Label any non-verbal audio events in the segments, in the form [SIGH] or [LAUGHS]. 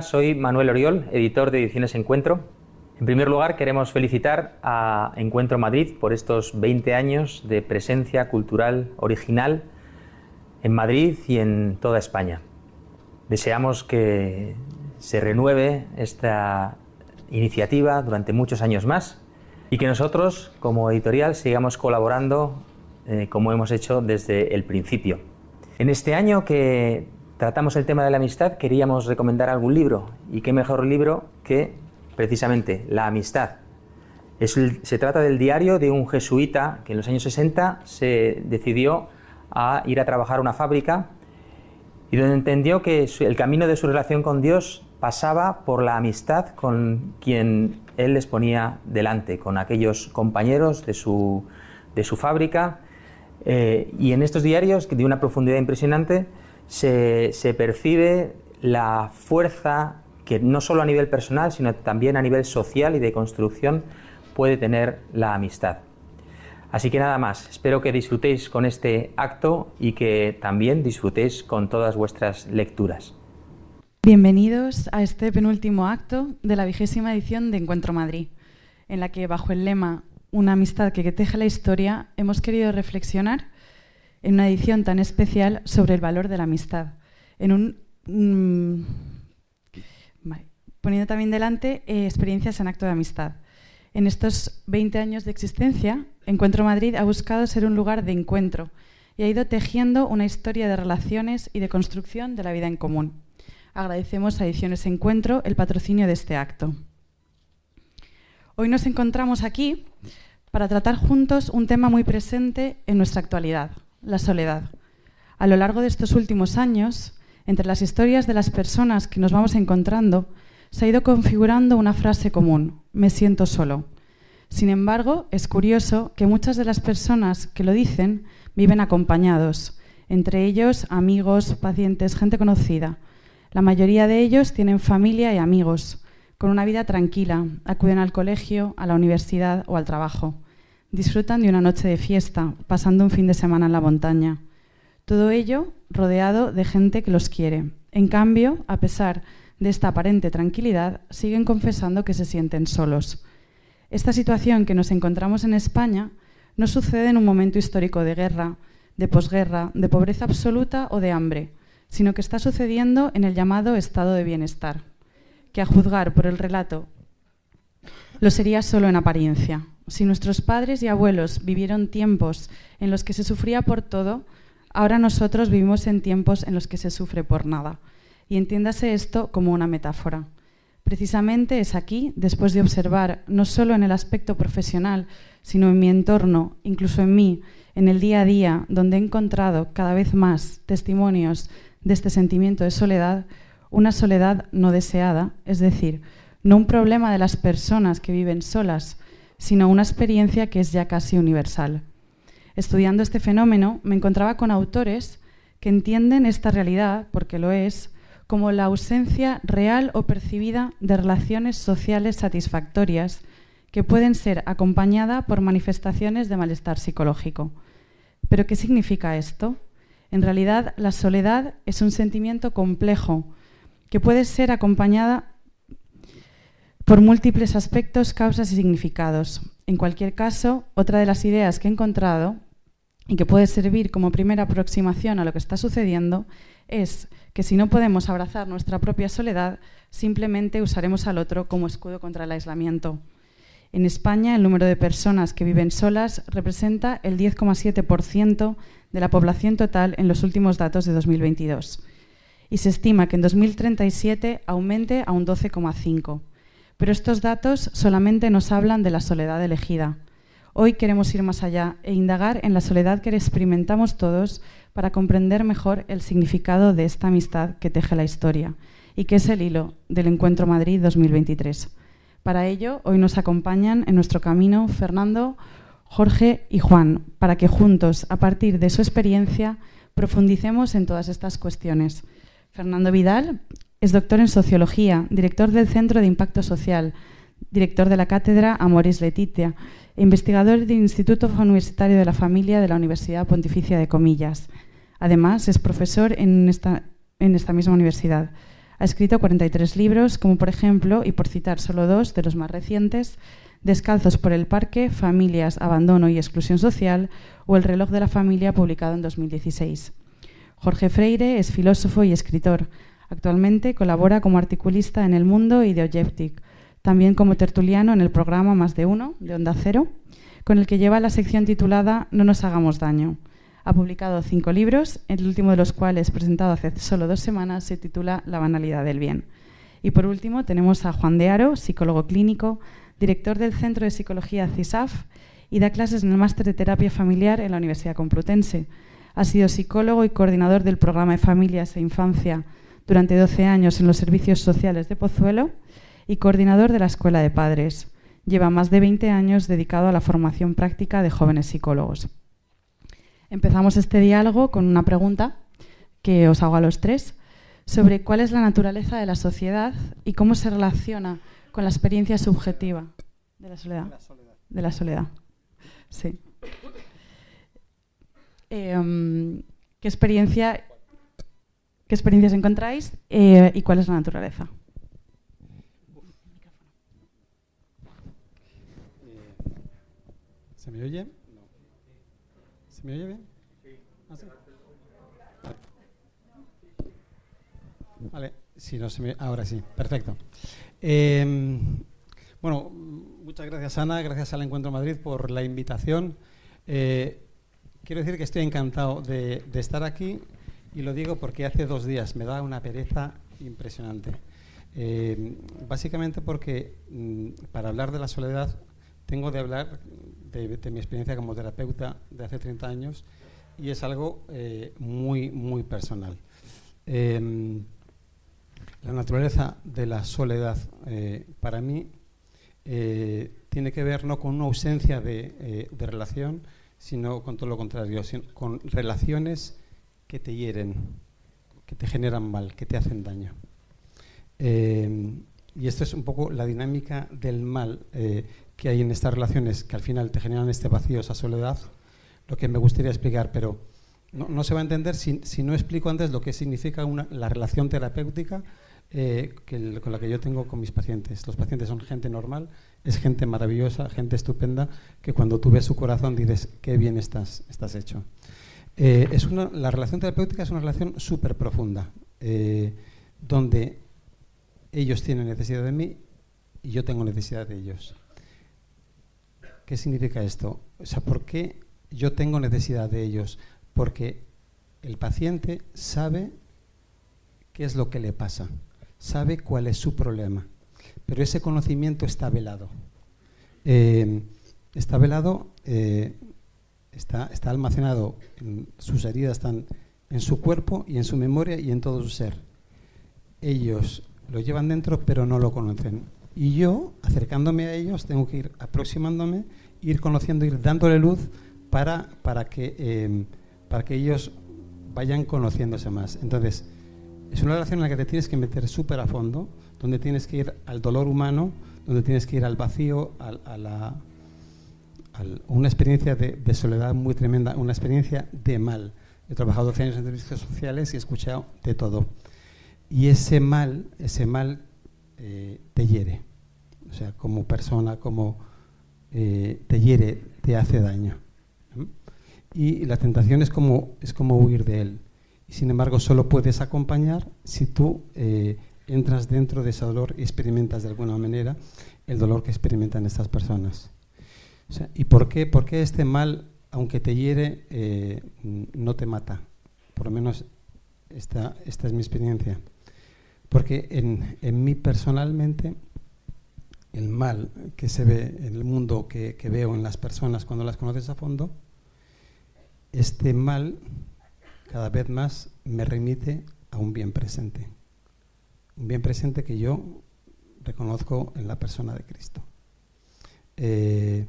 Soy Manuel Oriol, editor de Ediciones Encuentro. En primer lugar, queremos felicitar a Encuentro Madrid por estos 20 años de presencia cultural original en Madrid y en toda España. Deseamos que se renueve esta iniciativa durante muchos años más y que nosotros, como editorial, sigamos colaborando eh, como hemos hecho desde el principio. En este año que tratamos el tema de la amistad, queríamos recomendar algún libro. ¿Y qué mejor libro que precisamente La amistad? se trata del diario de un jesuita que en los años 60 se decidió a ir a trabajar a una fábrica y donde entendió que el camino de su relación con Dios pasaba por la amistad con quien él les ponía delante, con aquellos compañeros de su, de su fábrica. Eh, y en estos diarios, de una profundidad impresionante, se, percibe la fuerza que no solo a nivel personal, sino también a nivel social y de construcción puede tener la amistad. Así que nada más, espero que disfrutéis con este acto y que también disfrutéis con todas vuestras lecturas. Bienvenidos a este penúltimo acto de la vigésima edición de Encuentro Madrid, en la que bajo el lema Una amistad que teje la historia hemos querido reflexionar en una edición tan especial sobre el valor de la amistad. En un, mm, poniendo también delante eh, experiencias en acto de amistad. En estos 20 años de existencia, Encuentro Madrid ha buscado ser un lugar de encuentro y ha ido tejiendo una historia de relaciones y de construcción de la vida en común. Agradecemos a Ediciones Encuentro el patrocinio de este acto. Hoy nos encontramos aquí para tratar juntos un tema muy presente en nuestra actualidad, la soledad. A lo largo de estos últimos años, entre las historias de las personas que nos vamos encontrando, se ha ido configurando una frase común, me siento solo. Sin embargo, es curioso que muchas de las personas que lo dicen viven acompañados, entre ellos amigos, pacientes, gente conocida. La mayoría de ellos tienen familia y amigos, con una vida tranquila, acuden al colegio, a la universidad o al trabajo disfrutan de una noche de fiesta, pasando un fin de semana en la montaña. Todo ello rodeado de gente que los quiere. En cambio, a pesar de esta aparente tranquilidad, siguen confesando que se sienten solos. Esta situación que nos encontramos en España no sucede en un momento histórico de guerra, de posguerra, de pobreza absoluta o de hambre, sino que está sucediendo en el llamado estado de bienestar, que a juzgar por el relato lo sería solo en apariencia. Si nuestros padres y abuelos vivieron tiempos en los que se sufría por todo, ahora nosotros vivimos en tiempos en los que se sufre por nada. Y entiéndase esto como una metáfora. Precisamente es aquí, después de observar, no solo en el aspecto profesional, sino en mi entorno, incluso en mí, en el día a día, donde he encontrado cada vez más testimonios de este sentimiento de soledad, una soledad no deseada, es decir, no un problema de las personas que viven solas, sino una experiencia que es ya casi universal. Estudiando este fenómeno, me encontraba con autores que entienden esta realidad, porque lo es, como la ausencia real o percibida de relaciones sociales satisfactorias que pueden ser acompañadas por manifestaciones de malestar psicológico. ¿Pero qué significa esto? En realidad, la soledad es un sentimiento complejo que puede ser acompañada por múltiples aspectos, causas y significados. En cualquier caso, otra de las ideas que he encontrado y que puede servir como primera aproximación a lo que está sucediendo es que si no podemos abrazar nuestra propia soledad, simplemente usaremos al otro como escudo contra el aislamiento. En España, el número de personas que viven solas representa el 10,7% de la población total en los últimos datos de 2022. Y se estima que en 2037 aumente a un 12,5%. Pero estos datos solamente nos hablan de la soledad elegida. Hoy queremos ir más allá e indagar en la soledad que experimentamos todos para comprender mejor el significado de esta amistad que teje la historia y que es el hilo del Encuentro Madrid 2023. Para ello, hoy nos acompañan en nuestro camino Fernando, Jorge y Juan, para que juntos, a partir de su experiencia, profundicemos en todas estas cuestiones. Fernando Vidal es doctor en Sociología, director del Centro de Impacto Social, director de la Cátedra Amoris Letitia, e investigador del Instituto Universitario de la Familia de la Universidad Pontificia de Comillas. Además, es profesor en esta, en esta misma universidad. Ha escrito 43 libros, como por ejemplo, y por citar solo dos de los más recientes, Descalzos por el Parque, Familias, Abandono y Exclusión Social o El reloj de la familia, publicado en 2016. Jorge Freire es filósofo y escritor. Actualmente colabora como articulista en El Mundo y de Objective, también como tertuliano en el programa Más de Uno, de Onda Cero, con el que lleva la sección titulada No nos hagamos daño. Ha publicado cinco libros, el último de los cuales, presentado hace solo dos semanas, se titula La banalidad del bien. Y por último tenemos a Juan de Aro, psicólogo clínico, director del Centro de Psicología CISAF y da clases en el Máster de Terapia Familiar en la Universidad Complutense. Ha sido psicólogo y coordinador del programa de Familias e Infancia durante 12 años en los servicios sociales de Pozuelo y coordinador de la Escuela de Padres. Lleva más de 20 años dedicado a la formación práctica de jóvenes psicólogos. Empezamos este diálogo con una pregunta que os hago a los tres sobre cuál es la naturaleza de la sociedad y cómo se relaciona con la experiencia subjetiva de la soledad. De la soledad. Sí. Em, ¿qué, experiencia, ¿Qué experiencias encontráis eh, y cuál es la naturaleza? ¿Se me oye? ¿Se me oye bien? ¿Ah, vale, si no se me... ahora sí, perfecto. Em, bueno, muchas gracias Ana, gracias al Encuentro Madrid por la invitación. Eh, quiero decir que estoy encantado de, estar aquí y lo digo porque hace dos días me da una pereza impresionante. Em, básicamente porque mm, para hablar de la soledad tengo de hablar de, mi experiencia como terapeuta de hace 30 años y es algo eh, muy, muy personal. Em, la naturaleza de la soledad eh, para mí eh, tiene que ver no con una ausencia de, relación, sino con todo lo contrario, con relaciones que te hieren, que te generan mal, que te hacen daño. Em, y esta es un poco la dinámica del mal que hay en estas relaciones que al final te generan este vacío, esa soledad, lo que me gustaría explicar, pero no, se va a entender si, no explico antes lo que significa una, la relación terapéutica eh, con la que yo tengo con mis pacientes. Los pacientes son gente normal, es gente maravillosa, gente estupenda, que cuando tú ves su corazón dices, qué bien estás, estás hecho. Eh, es una, la relación terapéutica es una relación súper profunda, eh, donde ellos tienen necesidad de mí y yo tengo necesidad de ellos. ¿Qué significa esto? O sea, ¿por qué yo tengo necesidad de ellos? Porque el paciente sabe qué es lo que le pasa, sabe cuál es su problema, pero ese conocimiento está velado. Eh, está velado, está, está almacenado, en, sus heridas están en su cuerpo y en su memoria y en todo su ser. Ellos lo llevan dentro, pero no lo conocen. Y yo, acercándome a ellos, tengo que ir aproximándome, ir conociendo, ir dándole luz para, para, que, em, para que ellos vayan conociéndose más. Entonces, es una relación en la que te tienes que meter súper a fondo, donde tienes que ir al dolor humano, donde tienes que ir al vacío, a, la, una experiencia de, soledad muy tremenda, una experiencia de mal. He trabajado 12 años en servicios sociales y he escuchado de todo. Y ese mal, ese mal eh, te hiere. O sea, como persona, como eh, te hiere, te hace daño. y la tentación es como, es como huir de él. Y sin embargo, solo puedes acompañar si tú eh, entras dentro de ese dolor y experimentas de alguna manera el dolor que experimentan estas personas. ¿Y por qué? Porque este mal, aunque te hiere, eh, no te mata. Por lo menos esta, esta es mi experiencia. Porque en, en mí personalmente, el mal que se ve en el mundo, que, que veo en las personas cuando las conoces a fondo, este mal cada vez más me remite a un bien presente. Un bien presente que yo reconozco en la persona de Cristo. Eh,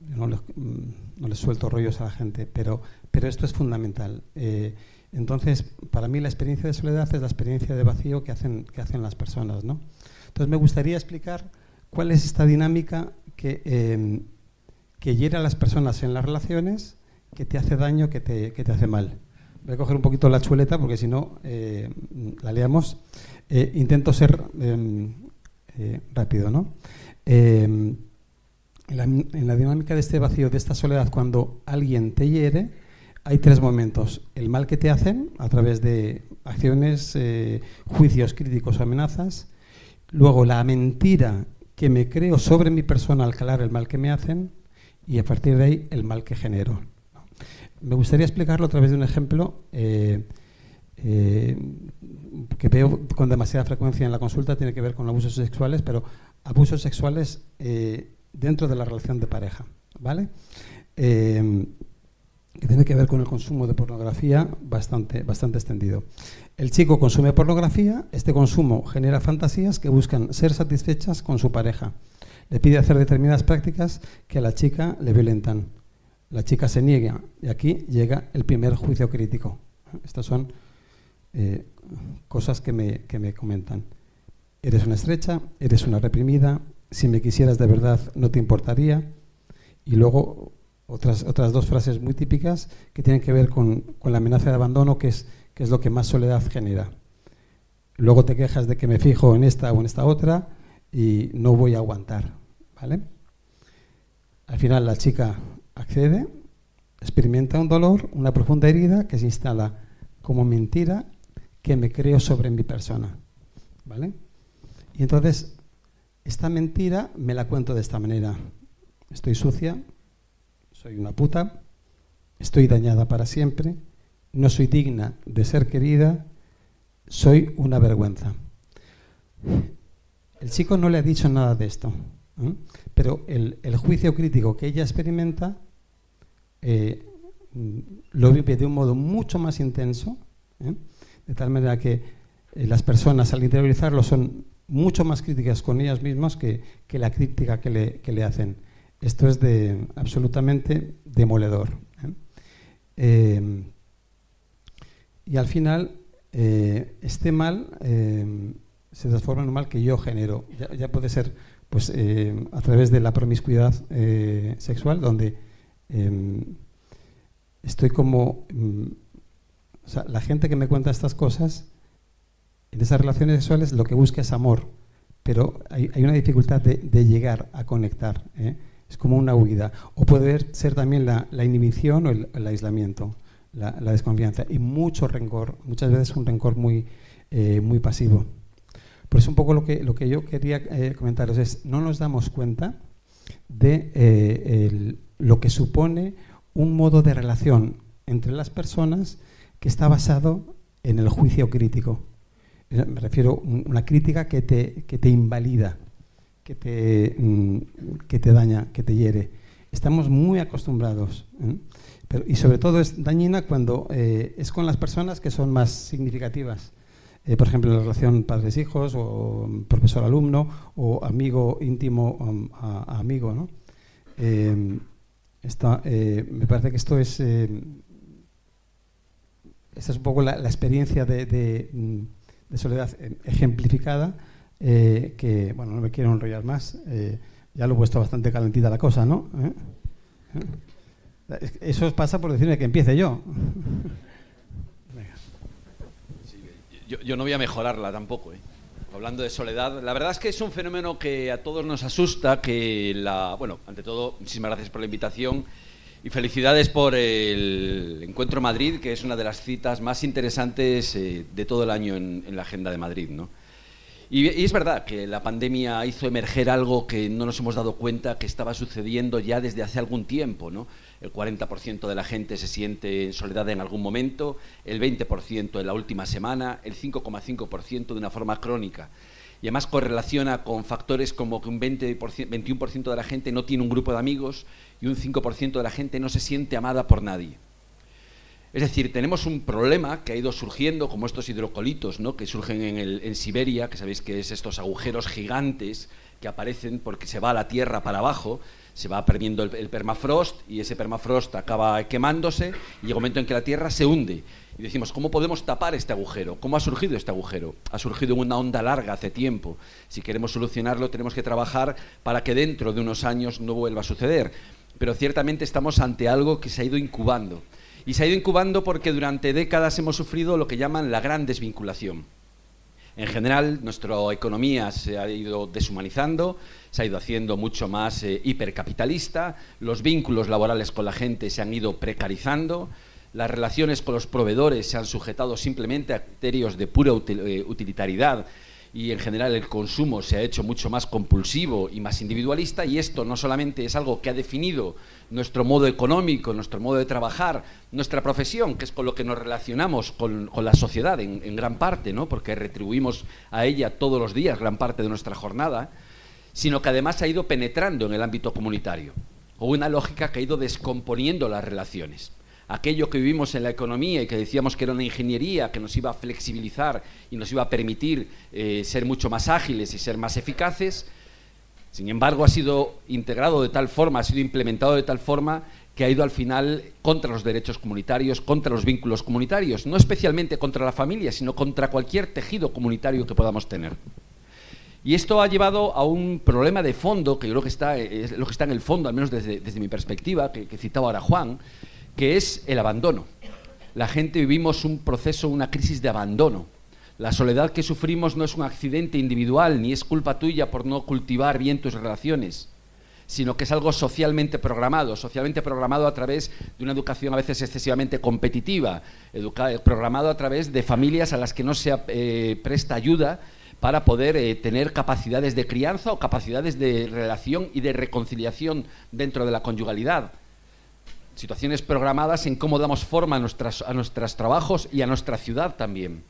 no, les, no, les, suelto rollos a la gente, pero, pero esto es fundamental. Eh, entonces, para mí la experiencia de soledad es la experiencia de vacío que hacen, que hacen las personas. ¿no? Entonces, me gustaría explicar cuál es esta dinámica que, eh, que hiere a las personas en las relaciones, que te hace daño, que te, que te hace mal. Voy a coger un poquito la chuleta porque si no eh, la leamos. Eh, intento ser em, eh, rápido, ¿no? En la, dinámica de este vacío, de esta soledad, cuando alguien te hiere, hay tres momentos. El mal que te hacen a través de acciones, juicios críticos o amenazas. Luego la mentira que me creo sobre mi persona al calar el mal que me hacen. Y a partir de ahí el mal que genero. Me gustaría explicarlo a través de un ejemplo eh, eh, que veo con demasiada frecuencia en la consulta, tiene que ver con abusos sexuales, pero abusos sexuales eh, dentro de la relación de pareja, ¿vale? que tiene que ver con el consumo de pornografía bastante, bastante extendido. El chico consume pornografía, este consumo genera fantasías que buscan ser satisfechas con su pareja. Le pide hacer determinadas prácticas que a la chica le violentan. La chica se niega y aquí llega el primer juicio crítico. Estas son eh, cosas que me, que me comentan. Eres una estrecha, eres una reprimida, si me quisieras de verdad no te importaría. Y luego otras, otras dos frases muy típicas que tienen que ver con, con la amenaza de abandono, que es, que es lo que más soledad genera. Luego te quejas de que me fijo en esta o en esta otra y no voy a aguantar. ¿vale? Al final la chica accede, experimenta un dolor, una profunda herida que se instala como mentira que me creo sobre mi persona. ¿Vale? Y entonces, esta mentira me la cuento de esta manera. Estoy sucia, soy una puta, estoy dañada para siempre, no soy digna de ser querida, soy una vergüenza. El chico no le ha dicho nada de esto, ¿eh? pero el, juicio crítico que ella experimenta eh, lo vive de un modo mucho más intenso, ¿eh? de tal manera que las personas al interiorizarlo son mucho más críticas con ellas mismas que, que la crítica que le, que le, hacen. Esto es de, absolutamente demoledor. y al final, este mal se transforma en un mal que yo genero. Ya, ya puede ser pues, a través de la promiscuidad sexual, donde estoy como... Mm, o sea, la gente que me cuenta estas cosas, en esas relaciones sexuales lo que busca es amor, pero hay, una dificultad de, llegar a conectar. ¿eh? Es como una huida. O puede ser también la, inhibición o el, aislamiento, la, desconfianza. Y mucho rencor, muchas veces un rencor muy, eh, pasivo. Por eso un poco lo que, yo quería eh, comentaros es, no nos damos cuenta de lo que supone un modo de relación entre las personas que está basado en el juicio crítico. Eh, me refiero a una crítica que te, que te invalida, que te, mm, que te daña, que te hiere. Estamos muy acostumbrados. ¿eh? Y sobre todo es dañina cuando eh, es con las personas que son más significativas. por ejemplo, la relación padres-hijos o profesor-alumno o amigo íntimo um, a, amigo. ¿no? Eh, me parece que esto es. Eh, esta es un poco la, experiencia de, mm, soledad eh, ejemplificada, que, bueno, no me quiero enrollar más, ya lo he puesto bastante calentita la cosa, ¿no? Eso pasa por decirme que empiece yo. yo. Yo no voy a mejorarla tampoco, ¿eh? Hablando de soledad, la verdad es que es un fenómeno que a todos nos asusta, que la, bueno, ante todo, muchísimas gracias por la invitación. Y felicidades por el Encuentro Madrid, que es una de las citas más interesantes eh, de todo el año en, la agenda de Madrid. ¿no? Y, es verdad que la pandemia hizo emerger algo que no nos hemos dado cuenta que estaba sucediendo ya desde hace algún tiempo. ¿no? El 40% de la gente se siente en soledad en algún momento, el 20% en la última semana, el 5,5% de una forma crónica y además correlaciona con factores como que un 20 21% de la gente no tiene un grupo de amigos y un 5% de la gente no se siente amada por nadie. Es decir, tenemos un problema que ha ido surgiendo, como estos hidrocolitos ¿no? que surgen en, en Siberia, que sabéis que es estos agujeros gigantes que aparecen porque se va la Tierra para abajo, se va perdiendo el, permafrost y ese permafrost acaba quemándose y llega un momento en que la Tierra se hunde. Y decimos, ¿cómo podemos tapar este agujero? ¿Cómo ha surgido este agujero? Ha surgido una onda larga hace tiempo. Si queremos solucionarlo, tenemos que trabajar para que dentro de unos años no vuelva a suceder. Pero ciertamente estamos ante algo que se ha ido incubando. Y se ha ido incubando porque durante décadas hemos sufrido lo que llaman la gran desvinculación. En general, nuestra economía se ha ido deshumanizando, se ha ido haciendo mucho más eh, hipercapitalista, los vínculos laborales con la gente se han ido precarizando, las relaciones con los proveedores se han sujetado simplemente a criterios de pura eh, utilitariedad y en general el consumo se ha hecho mucho más compulsivo y más individualista y esto no solamente es algo que ha definido nuestro modo económico, nuestro modo de trabajar, nuestra profesión, que es con lo que nos relacionamos con, la sociedad en, gran parte, ¿no? porque retribuimos a ella todos los días gran parte de nuestra jornada, sino que además ha ido penetrando en el ámbito comunitario, o una lógica que ha ido descomponiendo las relaciones aquello que vivimos en la economía y que decíamos que era una ingeniería que nos iba a flexibilizar y nos iba a permitir eh, ser mucho más ágiles y ser más eficaces, sin embargo ha sido integrado de tal forma, ha sido implementado de tal forma que ha ido al final contra los derechos comunitarios, contra los vínculos comunitarios, no especialmente contra la familia, sino contra cualquier tejido comunitario que podamos tener. Y esto ha llevado a un problema de fondo, que yo creo que está, es lo que está en el fondo, al menos desde, mi perspectiva, que citaba ahora Juan, que es el abandono. La gente vivimos un proceso, una crisis de abandono. La soledad que sufrimos no es un accidente individual, ni es culpa tuya por no cultivar bien tus relaciones, sino que es algo socialmente programado, socialmente programado a través de una educación a veces excesivamente competitiva, programado a través de familias a las que no se eh, presta ayuda para poder eh, tener capacidades de crianza o capacidades de relación y de reconciliación dentro de la conyugalidad situaciones programadas en cómo damos forma a, nuestras, a nuestros trabajos y a nuestra ciudad también.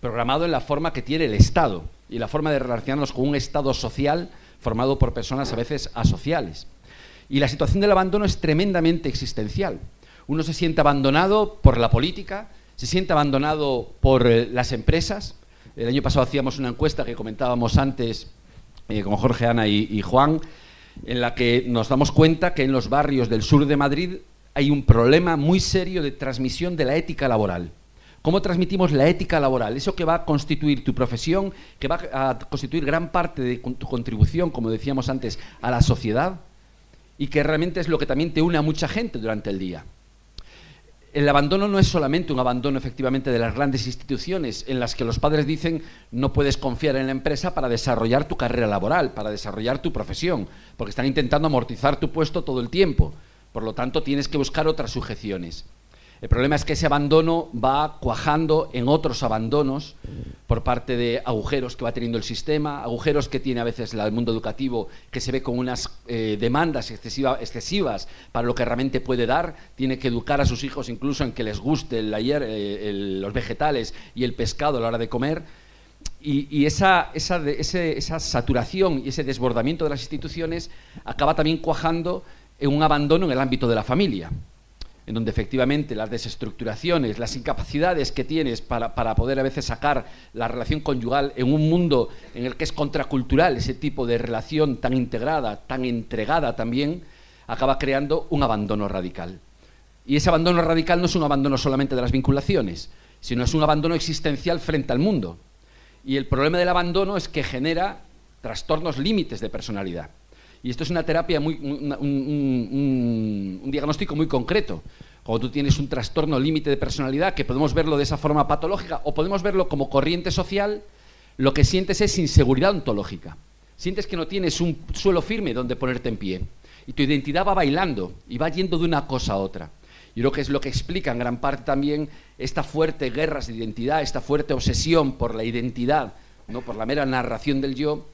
Programado en la forma que tiene el Estado y la forma de relacionarnos con un Estado social formado por personas a veces asociales. Y la situación del abandono es tremendamente existencial. Uno se siente abandonado por la política, se siente abandonado por eh, las empresas. El año pasado hacíamos una encuesta que comentábamos antes eh, con Jorge Ana y Juan, en la que nos damos cuenta que en los barrios del sur de Madrid hay un problema muy serio de transmisión de la ética laboral. ¿Cómo transmitimos la ética laboral? Eso que va a constituir tu profesión, que va a constituir gran parte de tu contribución, como decíamos antes, a la sociedad y que realmente es lo que también te une a mucha gente durante el día. El abandono no es solamente un abandono efectivamente de las grandes instituciones en las que los padres dicen no puedes confiar en la empresa para desarrollar tu carrera laboral, para desarrollar tu profesión, porque están intentando amortizar tu puesto todo el tiempo. Por lo tanto, tienes que buscar otras sujeciones. El problema es que ese abandono va cuajando en otros abandonos por parte de agujeros que va teniendo el sistema, agujeros que tiene a veces el mundo educativo, que se ve con unas eh, demandas excesivas para lo que realmente puede dar. Tiene que educar a sus hijos incluso en que les guste eh, los vegetales y el pescado a la hora de comer. Y, esa, esa saturación y ese desbordamiento de las instituciones acaba también cuajando en un abandono en el ámbito de la familia, en donde efectivamente las desestructuraciones, las incapacidades que tienes para, poder a veces sacar la relación conyugal en un mundo en el que es contracultural ese tipo de relación tan integrada, tan entregada también, acaba creando un abandono radical. Y ese abandono radical no es un abandono solamente de las vinculaciones, sino es un abandono existencial frente al mundo. Y el problema del abandono es que genera trastornos límites de personalidad. Y esto es una terapia, muy, un, diagnóstico muy concreto. Cuando tú tienes un trastorno límite de personalidad, que podemos verlo de esa forma patológica o podemos verlo como corriente social, lo que sientes es inseguridad ontológica. Sientes que no tienes un suelo firme donde ponerte en pie. y tu identidad va bailando y va yendo de una cosa a otra. Yo creo que es lo que explica en gran parte también esta fuerte guerra de identidad, esta fuerte obsesión por la identidad, no por la mera narración del yo,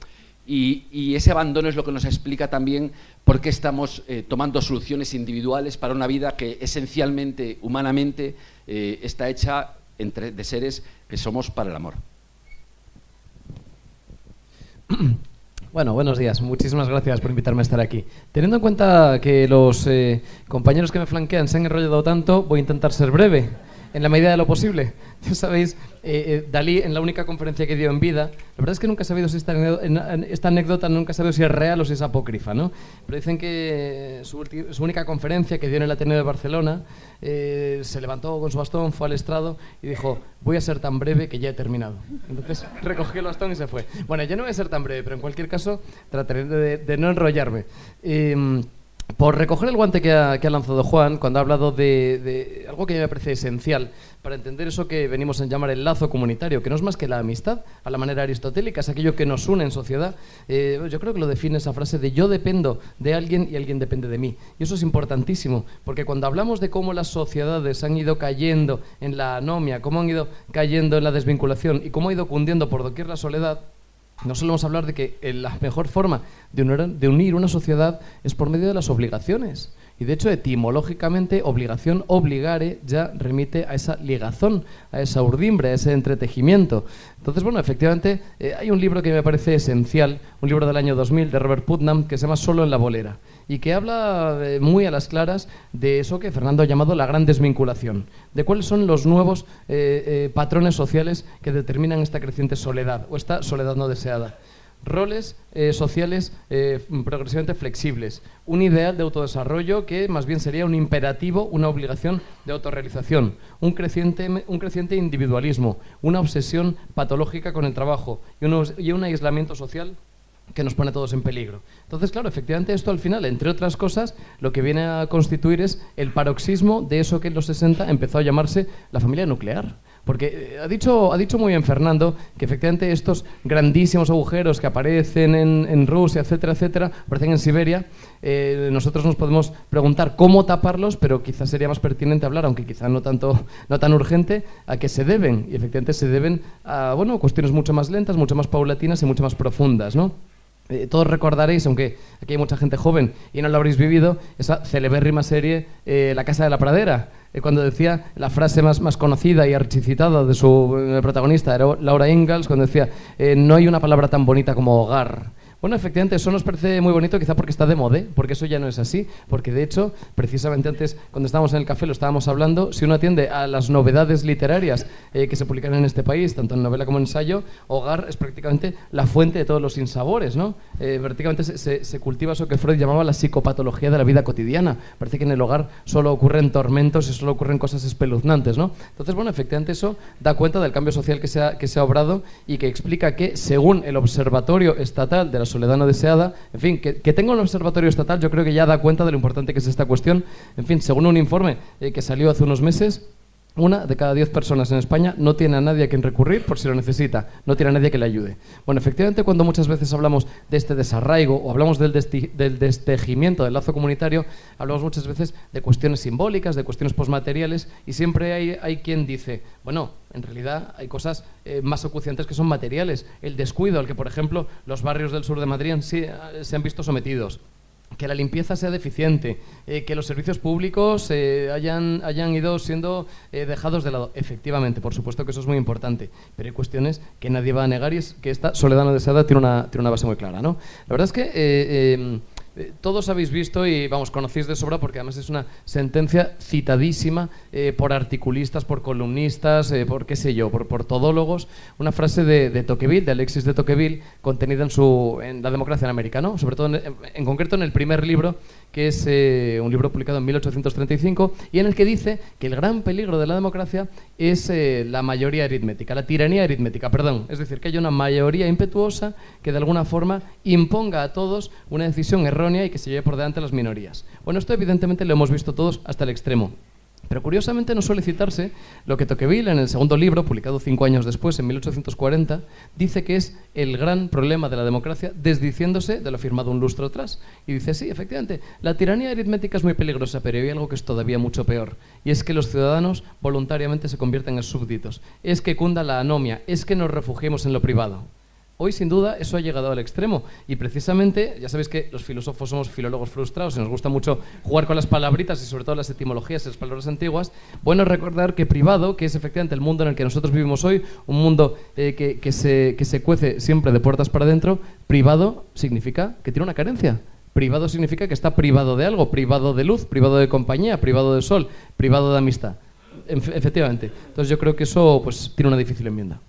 y, ese abandono es lo que nos explica también por qué estamos eh, tomando soluciones individuales para una vida que esencialmente, humanamente, eh, está hecha entre, de seres que somos para el amor. [CLEARS THROAT] Bueno, buenos días. Muchísimas gracias por invitarme a estar aquí. Teniendo en cuenta que los eh, compañeros que me flanquean se han enrollado tanto, voy a intentar ser breve en la medida de lo posible. [LAUGHS] Ya sabéis, eh, eh, Dalí en la única conferencia que dio en vida, la verdad es que nunca he sabido si esta, anécdota, nunca he sabido si es real o si es apócrifa, ¿no? Pero dicen que su, única conferencia que dio en el Ateneo de Barcelona, eh, se levantó con su bastón, fue al estrado y dijo, voy a ser tan breve que ya he terminado. Entonces [LAUGHS] recogió el bastón y se fue. Bueno, yo no voy a ser tan breve, pero en cualquier caso trataré de, de no enrollarme. Por recoger el guante que ha, lanzado Juan cuando ha hablado de, algo que a mí me parece esencial para entender eso que venimos a llamar el lazo comunitario, que no es más que la amistad, a la manera aristotélica, es aquello que nos une en sociedad. Eh, yo creo que lo define esa frase de yo dependo de alguien y alguien depende de mí. Y eso es importantísimo, porque cuando hablamos de cómo las sociedades han ido cayendo en la anomia, cómo han ido cayendo en la desvinculación y cómo ha ido cundiendo por doquier la soledad, no solemos hablar de que eh, la mejor forma de unir, una sociedad es por medio de las obligaciones. Y de hecho, etimológicamente, obligación, obligare, ya remite a esa ligazón, a esa urdimbre, a ese entretejimiento. Entonces, bueno, efectivamente, eh, hay un libro que me parece esencial, un libro del año 2000 de Robert Putnam, que se llama Solo en la bolera y que habla eh, muy a las claras de eso que Fernando ha llamado la gran desvinculación, de cuáles son los nuevos eh, patrones sociales que determinan esta creciente soledad o esta soledad no deseada. Roles sociales progresivamente flexibles, un ideal de autodesarrollo que más bien sería un imperativo, una obligación de autorrealización, un creciente, un creciente individualismo, una obsesión patológica con el trabajo y un aislamiento social que nos pone a todos en peligro. Entonces, claro, efectivamente esto al final, entre otras cosas, lo que viene a constituir es el paroxismo de eso que en los 60 empezó a llamarse la familia nuclear. Porque eh, ha dicho, ha dicho muy bien Fernando que efectivamente estos grandísimos agujeros que aparecen en, Rusia, etcétera, etcétera, aparecen en Siberia, eh, nosotros nos podemos preguntar cómo taparlos, pero quizás sería más pertinente hablar, aunque quizá no, tanto, [LAUGHS] no tan urgente, a qué se deben. Y efectivamente se deben a bueno, cuestiones mucho más lentas, mucho más paulatinas y mucho más profundas. ¿no? Eh, todos recordaréis, aunque aquí hay mucha gente joven y no lo habréis vivido, esa celebérrima serie eh, La Casa de la Pradera, cuando decía la frase más, más conocida y archicitada de su protagonista, era Laura Ingalls, cuando decía, no hay una palabra tan bonita como hogar. Bueno, efectivamente, eso nos parece muy bonito, quizá porque está de moda, porque eso ya no es así. Porque de hecho, precisamente antes, cuando estábamos en el café, lo estábamos hablando, si uno atiende a las novedades literarias eh, que se publican en este país, tanto en novela como en ensayo, hogar es prácticamente la fuente de todos los insabores, ¿no? Eh, prácticamente se, se, cultiva eso que Freud llamaba la psicopatología de la vida cotidiana. Parece que en el hogar solo ocurren tormentos y solo ocurren cosas espeluznantes, ¿no? Entonces, bueno, efectivamente eso da cuenta del cambio social que se ha, que se ha obrado y que explica que, según el Observatorio Estatal de la soledad no deseada. En fin, que, tenga un observatorio estatal yo creo que ya da cuenta de lo importante que es esta cuestión. En fin, según un informe eh, que salió hace unos meses, una de cada diez personas en España no tiene a nadie a quien recurrir por si lo necesita, no tiene a nadie que le ayude. Bueno, efectivamente, cuando muchas veces hablamos de este desarraigo o hablamos del, del destejimiento del lazo comunitario, hablamos muchas veces de cuestiones simbólicas, de cuestiones posmateriales, y siempre hay, hay quien dice, bueno, en realidad hay cosas eh, más acuciantes que son materiales. El descuido al que, por ejemplo, los barrios del sur de Madrid se han visto sometidos que la limpieza sea deficiente, eh, que los servicios públicos eh, hayan, hayan ido siendo eh, dejados de lado. Efectivamente, por supuesto que eso es muy importante, pero hay cuestiones que nadie va a negar y es que esta soledad no deseada tiene una, tiene una base muy clara. ¿no? La verdad es que eh, todos habéis visto y vamos, conocéis de sobra porque además es una sentencia citadísima eh, por articulistas, por columnistas, eh, por qué sé yo, por, por todólogos, una frase de, de, Tocqueville, de Alexis de Tocqueville, contenida en, su, en La democracia en América, ¿no? sobre todo en concreto en el primer libro que es eh, un libro publicado en 1835 y en el que dice que el gran peligro de la democracia es eh, la mayoría aritmética, la tiranía aritmética, perdón. Es decir, que haya una mayoría impetuosa que de alguna forma imponga a todos una decisión errónea y que se lleve por delante a las minorías. Bueno, esto evidentemente lo hemos visto todos hasta el extremo. Pero curiosamente no suele citarse lo que Tocqueville, en el segundo libro, publicado cinco años después, en 1840, dice que es el gran problema de la democracia, desdiciéndose de lo afirmado un lustro atrás. Y dice, sí, efectivamente, la tiranía aritmética es muy peligrosa, pero hay algo que es todavía mucho peor, y es que los ciudadanos voluntariamente se convierten en súbditos, es que cunda la anomia, es que nos refugiemos en lo privado. Hoy, sin duda, eso ha llegado al extremo. Y precisamente, ya sabéis que los filósofos somos filólogos frustrados y nos gusta mucho jugar con las palabritas y sobre todo las etimologías y las palabras antiguas. Bueno, recordar que privado, que es efectivamente el mundo en el que nosotros vivimos hoy, un mundo eh, que, se, que se cuece siempre de puertas para adentro, privado significa que tiene una carencia. Privado significa que está privado de algo, privado de luz, privado de compañía, privado de sol, privado de amistad. Efectivamente. Entonces yo creo que eso pues, tiene una difícil enmienda.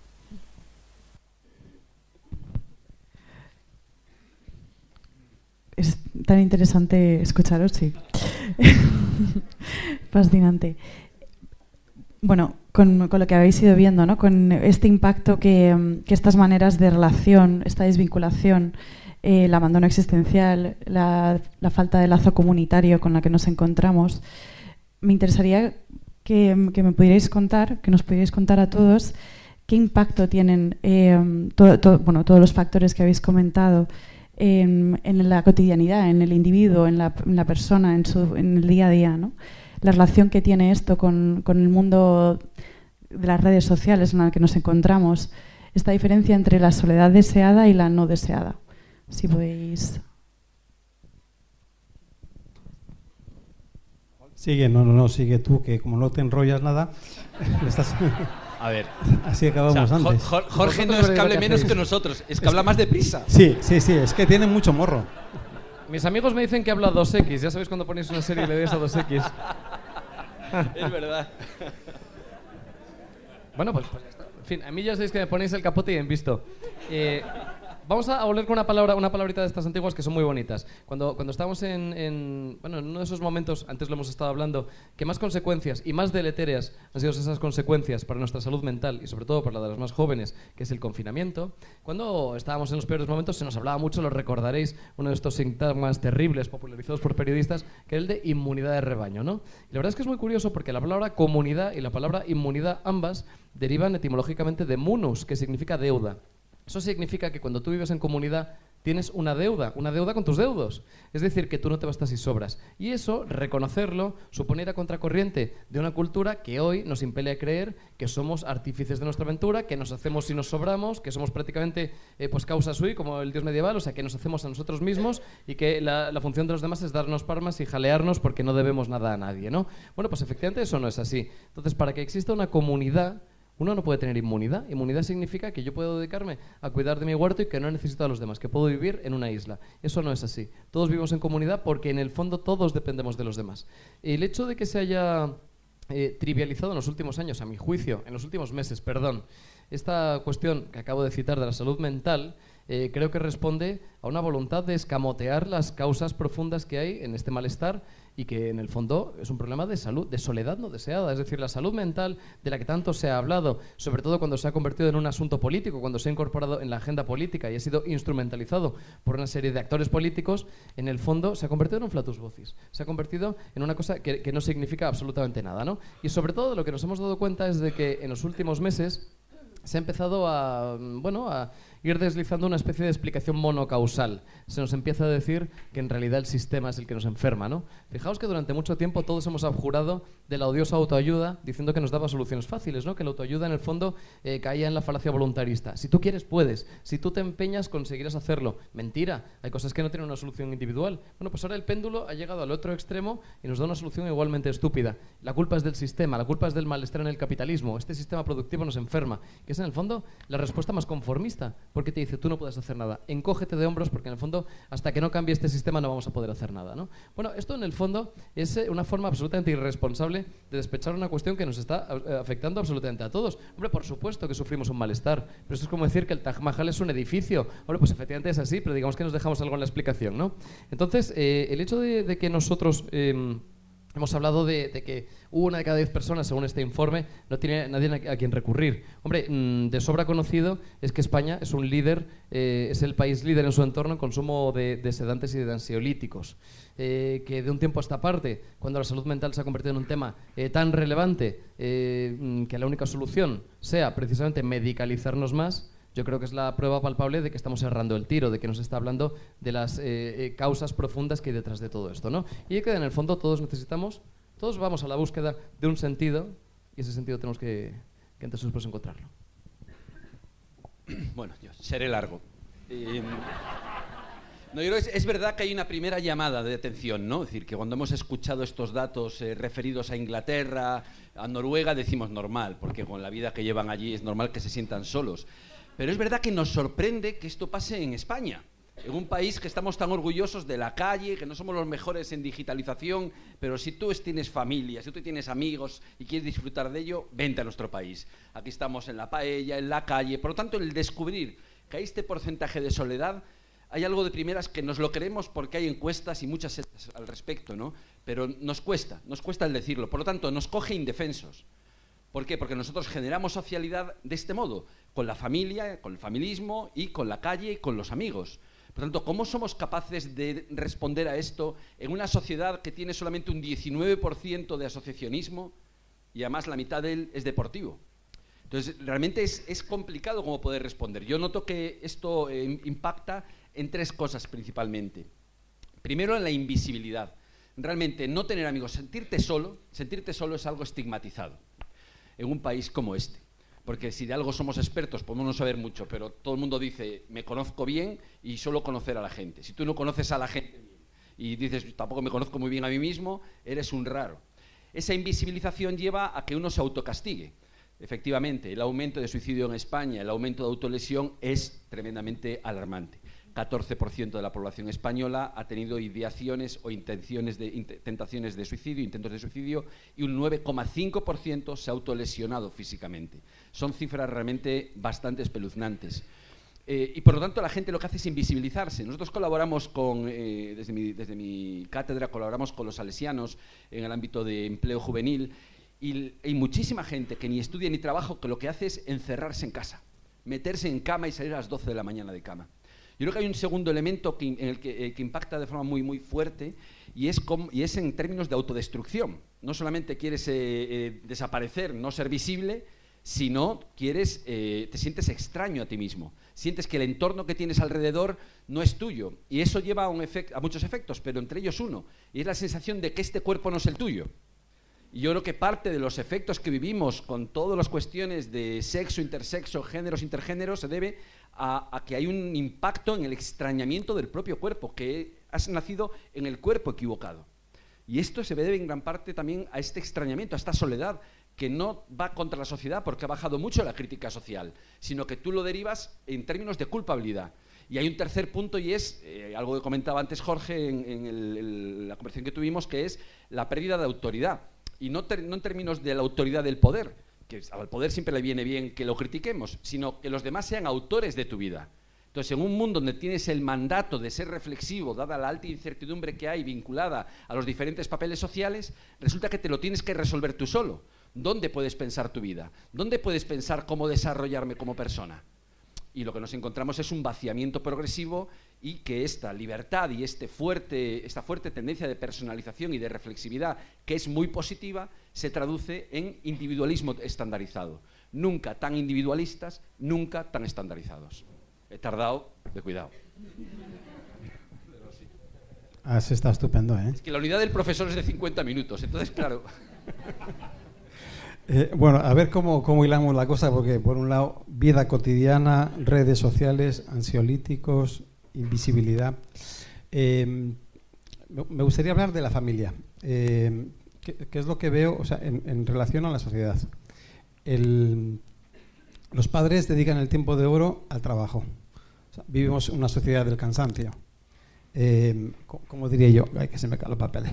Es tan interesante escucharos, sí. [LAUGHS] Fascinante. Bueno, con, lo que habéis ido viendo, ¿no? con este impacto que, estas maneras de relación, esta desvinculación, eh, el abandono existencial, la, falta de lazo comunitario con la que nos encontramos, me interesaría que, me pudierais contar, que nos pudierais contar a todos qué impacto tienen eh, bueno, todos los factores que habéis comentado en, la cotidianidad, en el individuo, en la, persona, en, su, en, el día a día. ¿no? La relación que tiene esto con, con, el mundo de las redes sociales en el que nos encontramos, esta diferencia entre la soledad deseada y la no deseada. Si podéis. Sigue, no, no, no, sigue tú, que como no te enrollas nada, [LAUGHS] estás... [LAUGHS] A ver. Así acabamos antes. Jorge no es que hable menos que nosotros, es que habla más deprisa. Sí, sí, sí, es que tiene mucho morro. Mis amigos me dicen que habla 2X. Ya sabéis cuando ponéis una serie y le des a 2X. [LAUGHS] es verdad. Bueno, pues, pues, ya está. En fin, a mí ya sabéis que me ponéis el capote y en visto. Eh, Vamos a volver con una palabra, una palabrita de estas antiguas que son muy bonitas. Cuando, cuando estamos en, bueno, en uno de esos momentos, antes lo hemos estado hablando, que más consecuencias y más deletéreas han sido esas consecuencias para nuestra salud mental y sobre todo para la de los más jóvenes, que es el confinamiento. Cuando estábamos en los peores momentos se nos hablaba mucho, lo recordaréis, uno de estos síntomas terribles popularizados por periodistas, que es el de inmunidad de rebaño. ¿no? Y la verdad es que es muy curioso porque la palabra comunidad y la palabra inmunidad ambas derivan etimológicamente de munus, que significa deuda. Eso significa que cuando tú vives en comunidad tienes una deuda, una deuda con tus deudos. Es decir, que tú no te bastas y sobras. Y eso, reconocerlo, supone ir a contracorriente de una cultura que hoy nos impele a creer que somos artífices de nuestra aventura, que nos hacemos y nos sobramos, que somos prácticamente eh, pues causa sui, como el dios medieval, o sea, que nos hacemos a nosotros mismos y que la, la, función de los demás es darnos palmas y jalearnos porque no debemos nada a nadie, ¿no? Bueno, pues efectivamente eso no es así. Entonces, para que exista una comunidad uno no puede tener inmunidad. Inmunidad significa que yo puedo dedicarme a cuidar de mi huerto y que no necesito a los demás, que puedo vivir en una isla. Eso no es así. Todos vivimos en comunidad porque en el fondo todos dependemos de los demás. El hecho de que se haya eh, trivializado en los últimos años, a mi juicio, en los últimos meses, perdón, esta cuestión que acabo de citar de la salud mental, eh, creo que responde a una voluntad de escamotear las causas profundas que hay en este malestar y que en el fondo es un problema de salud, de soledad no deseada. Es decir, la salud mental de la que tanto se ha hablado, sobre todo cuando se ha convertido en un asunto político, cuando se ha incorporado en la agenda política y ha sido instrumentalizado por una serie de actores políticos, en el fondo se ha convertido en un flatus vocis. Se ha convertido en una cosa que, que no significa absolutamente nada. ¿no? Y sobre todo lo que nos hemos dado cuenta es de que en los últimos meses se ha empezado a, bueno, a ir deslizando una especie de explicación monocausal. Se nos empieza a decir que en realidad el sistema es el que nos enferma, ¿no? Fijaos que durante mucho tiempo todos hemos abjurado de la odiosa autoayuda diciendo que nos daba soluciones fáciles, ¿no? Que la autoayuda en el fondo eh, caía en la falacia voluntarista. Si tú quieres, puedes. Si tú te empeñas, conseguirás hacerlo. Mentira. Hay cosas que no tienen una solución individual. Bueno, pues ahora el péndulo ha llegado al otro extremo y nos da una solución igualmente estúpida. La culpa es del sistema, la culpa es del malestar en el capitalismo. Este sistema productivo nos enferma, que es en el fondo la respuesta más conformista porque te dice, tú no puedes hacer nada, encógete de hombros porque en el fondo, hasta que no cambie este sistema no vamos a poder hacer nada. ¿no? Bueno, esto en el fondo es eh, una forma absolutamente irresponsable de despechar una cuestión que nos está eh, afectando absolutamente a todos. Hombre, por supuesto que sufrimos un malestar, pero eso es como decir que el Taj Mahal es un edificio. Hombre, pues efectivamente es así, pero digamos que nos dejamos algo en la explicación. ¿no? Entonces, eh, el hecho de, que nosotros... Em, Hemos hablado de, que una de cada diez personas, según este informe, no tiene nadie a quien recurrir. Hombre, mm, de sobra conocido es que España es un líder, eh, es el país líder en su entorno en consumo de, sedantes y de ansiolíticos. Eh, que de un tiempo a esta parte, cuando la salud mental se ha convertido en un tema eh, tan relevante mm, que la única solución sea precisamente medicalizarnos más, yo creo que es la prueba palpable de que estamos errando el tiro, de que nos está hablando de las eh, eh, causas profundas que hay detrás de todo esto. ¿no? Y que en el fondo todos necesitamos, todos vamos a la búsqueda de un sentido y ese sentido tenemos que, que antes después encontrarlo. [COUGHS] Bueno, yo seré largo. Em, no, es, verdad que hay una primera llamada de atención, ¿no? Es decir, que cuando hemos escuchado estos datos eh, referidos a Inglaterra, a Noruega, decimos normal, porque con la vida que llevan allí es normal que se sientan solos. Pero es verdad que nos sorprende que esto pase en España, en un país que estamos tan orgullosos de la calle, que no somos los mejores en digitalización, pero si tú tienes familia, si tú tienes amigos y quieres disfrutar de ello, vente a nuestro país. Aquí estamos en la paella, en la calle. Por lo tanto, el descubrir que hay este porcentaje de soledad, hay algo de primeras que nos lo queremos porque hay encuestas y muchas al respecto, ¿no? Pero nos cuesta, nos cuesta el decirlo. Por lo tanto, nos coge indefensos. ¿Por qué? Porque nosotros generamos socialidad de este modo, con la familia, con el familismo y con la calle y con los amigos. Por tanto, ¿cómo somos capaces de responder a esto en una sociedad que tiene solamente un 19% de asociacionismo y además la mitad de él es deportivo? Entonces, realmente es, complicado cómo poder responder. Yo noto que esto eh, impacta en tres cosas principalmente. Primero, en la invisibilidad. Realmente, no tener amigos, sentirte solo, sentirte solo es algo estigmatizado en un país como este. Porque si de algo somos expertos, podemos no saber mucho, pero todo el mundo dice, me conozco bien y solo conocer a la gente. Si tú no conoces a la gente y dices, tampoco me conozco muy bien a mí mismo, eres un raro. Esa invisibilización lleva a que uno se autocastigue. Efectivamente, el aumento de suicidio en España, el aumento de autolesión es tremendamente alarmante. 14% de la población española ha tenido ideaciones o intenciones de, tentaciones de suicidio, intentos de suicidio, y un 9,5% se ha autolesionado físicamente. Son cifras realmente bastante espeluznantes. Eh, y por lo tanto la gente lo que hace es invisibilizarse. Nosotros colaboramos con, eh, desde, mi, desde mi cátedra, colaboramos con los salesianos en el ámbito de empleo juvenil, y hay muchísima gente que ni estudia ni trabaja, que lo que hace es encerrarse en casa, meterse en cama y salir a las 12 de la mañana de cama. Yo creo que hay un segundo elemento que, en el que, eh, que, impacta de forma muy, muy fuerte y es, y es en términos de autodestrucción. No solamente quieres eh, eh, desaparecer, no ser visible, sino quieres, te sientes extraño a ti mismo. Sientes que el entorno que tienes alrededor no es tuyo. Y eso lleva a, un a muchos efectos, pero entre ellos uno. Y es la sensación de que este cuerpo no es el tuyo. Y yo creo que parte de los efectos que vivimos con todas las cuestiones de sexo, intersexo, géneros, intergéneros, se debe a, que hay un impacto en el extrañamiento del propio cuerpo, que has nacido en el cuerpo equivocado. Y esto se debe en gran parte también a este extrañamiento, a esta soledad, que no va contra la sociedad porque ha bajado mucho la crítica social, sino que tú lo derivas en términos de culpabilidad. Y hay un tercer punto y es eh, algo que comentaba antes Jorge en, la conversación que tuvimos, que es la pérdida de autoridad. Y no, no en términos de la autoridad del poder, al poder siempre le viene bien que lo critiquemos, sino que los demás sean autores de tu vida. Entonces, en un mundo donde tienes el mandato de ser reflexivo, dada la alta incertidumbre que hay vinculada a los diferentes papeles sociales, resulta que te lo tienes que resolver tú solo. ¿Dónde puedes pensar tu vida? ¿Dónde puedes pensar cómo desarrollarme como persona? y lo que nos encontramos es un vaciamiento progresivo y que esta libertad y este fuerte, esta fuerte tendencia de personalización y de reflexividad, que es muy positiva, se traduce en individualismo estandarizado. Nunca tan individualistas, nunca tan estandarizados. He tardado de cuidado. Ah, se está estupendo, ¿eh? Es que la unidad del profesor es de 50 minutos, entonces, claro. [LAUGHS] Eh, bueno, a ver cómo, cómo, hilamos la cosa, porque por un lado, vida cotidiana, redes sociales, ansiolíticos, invisibilidad. Em, me gustaría hablar de la familia. Em, ¿qué, es lo que veo en, relación a la sociedad? los padres dedican el tiempo de oro al trabajo. vivimos una sociedad del cansancio. Eh, ¿Cómo diría yo? Ay, que se me caen los papeles.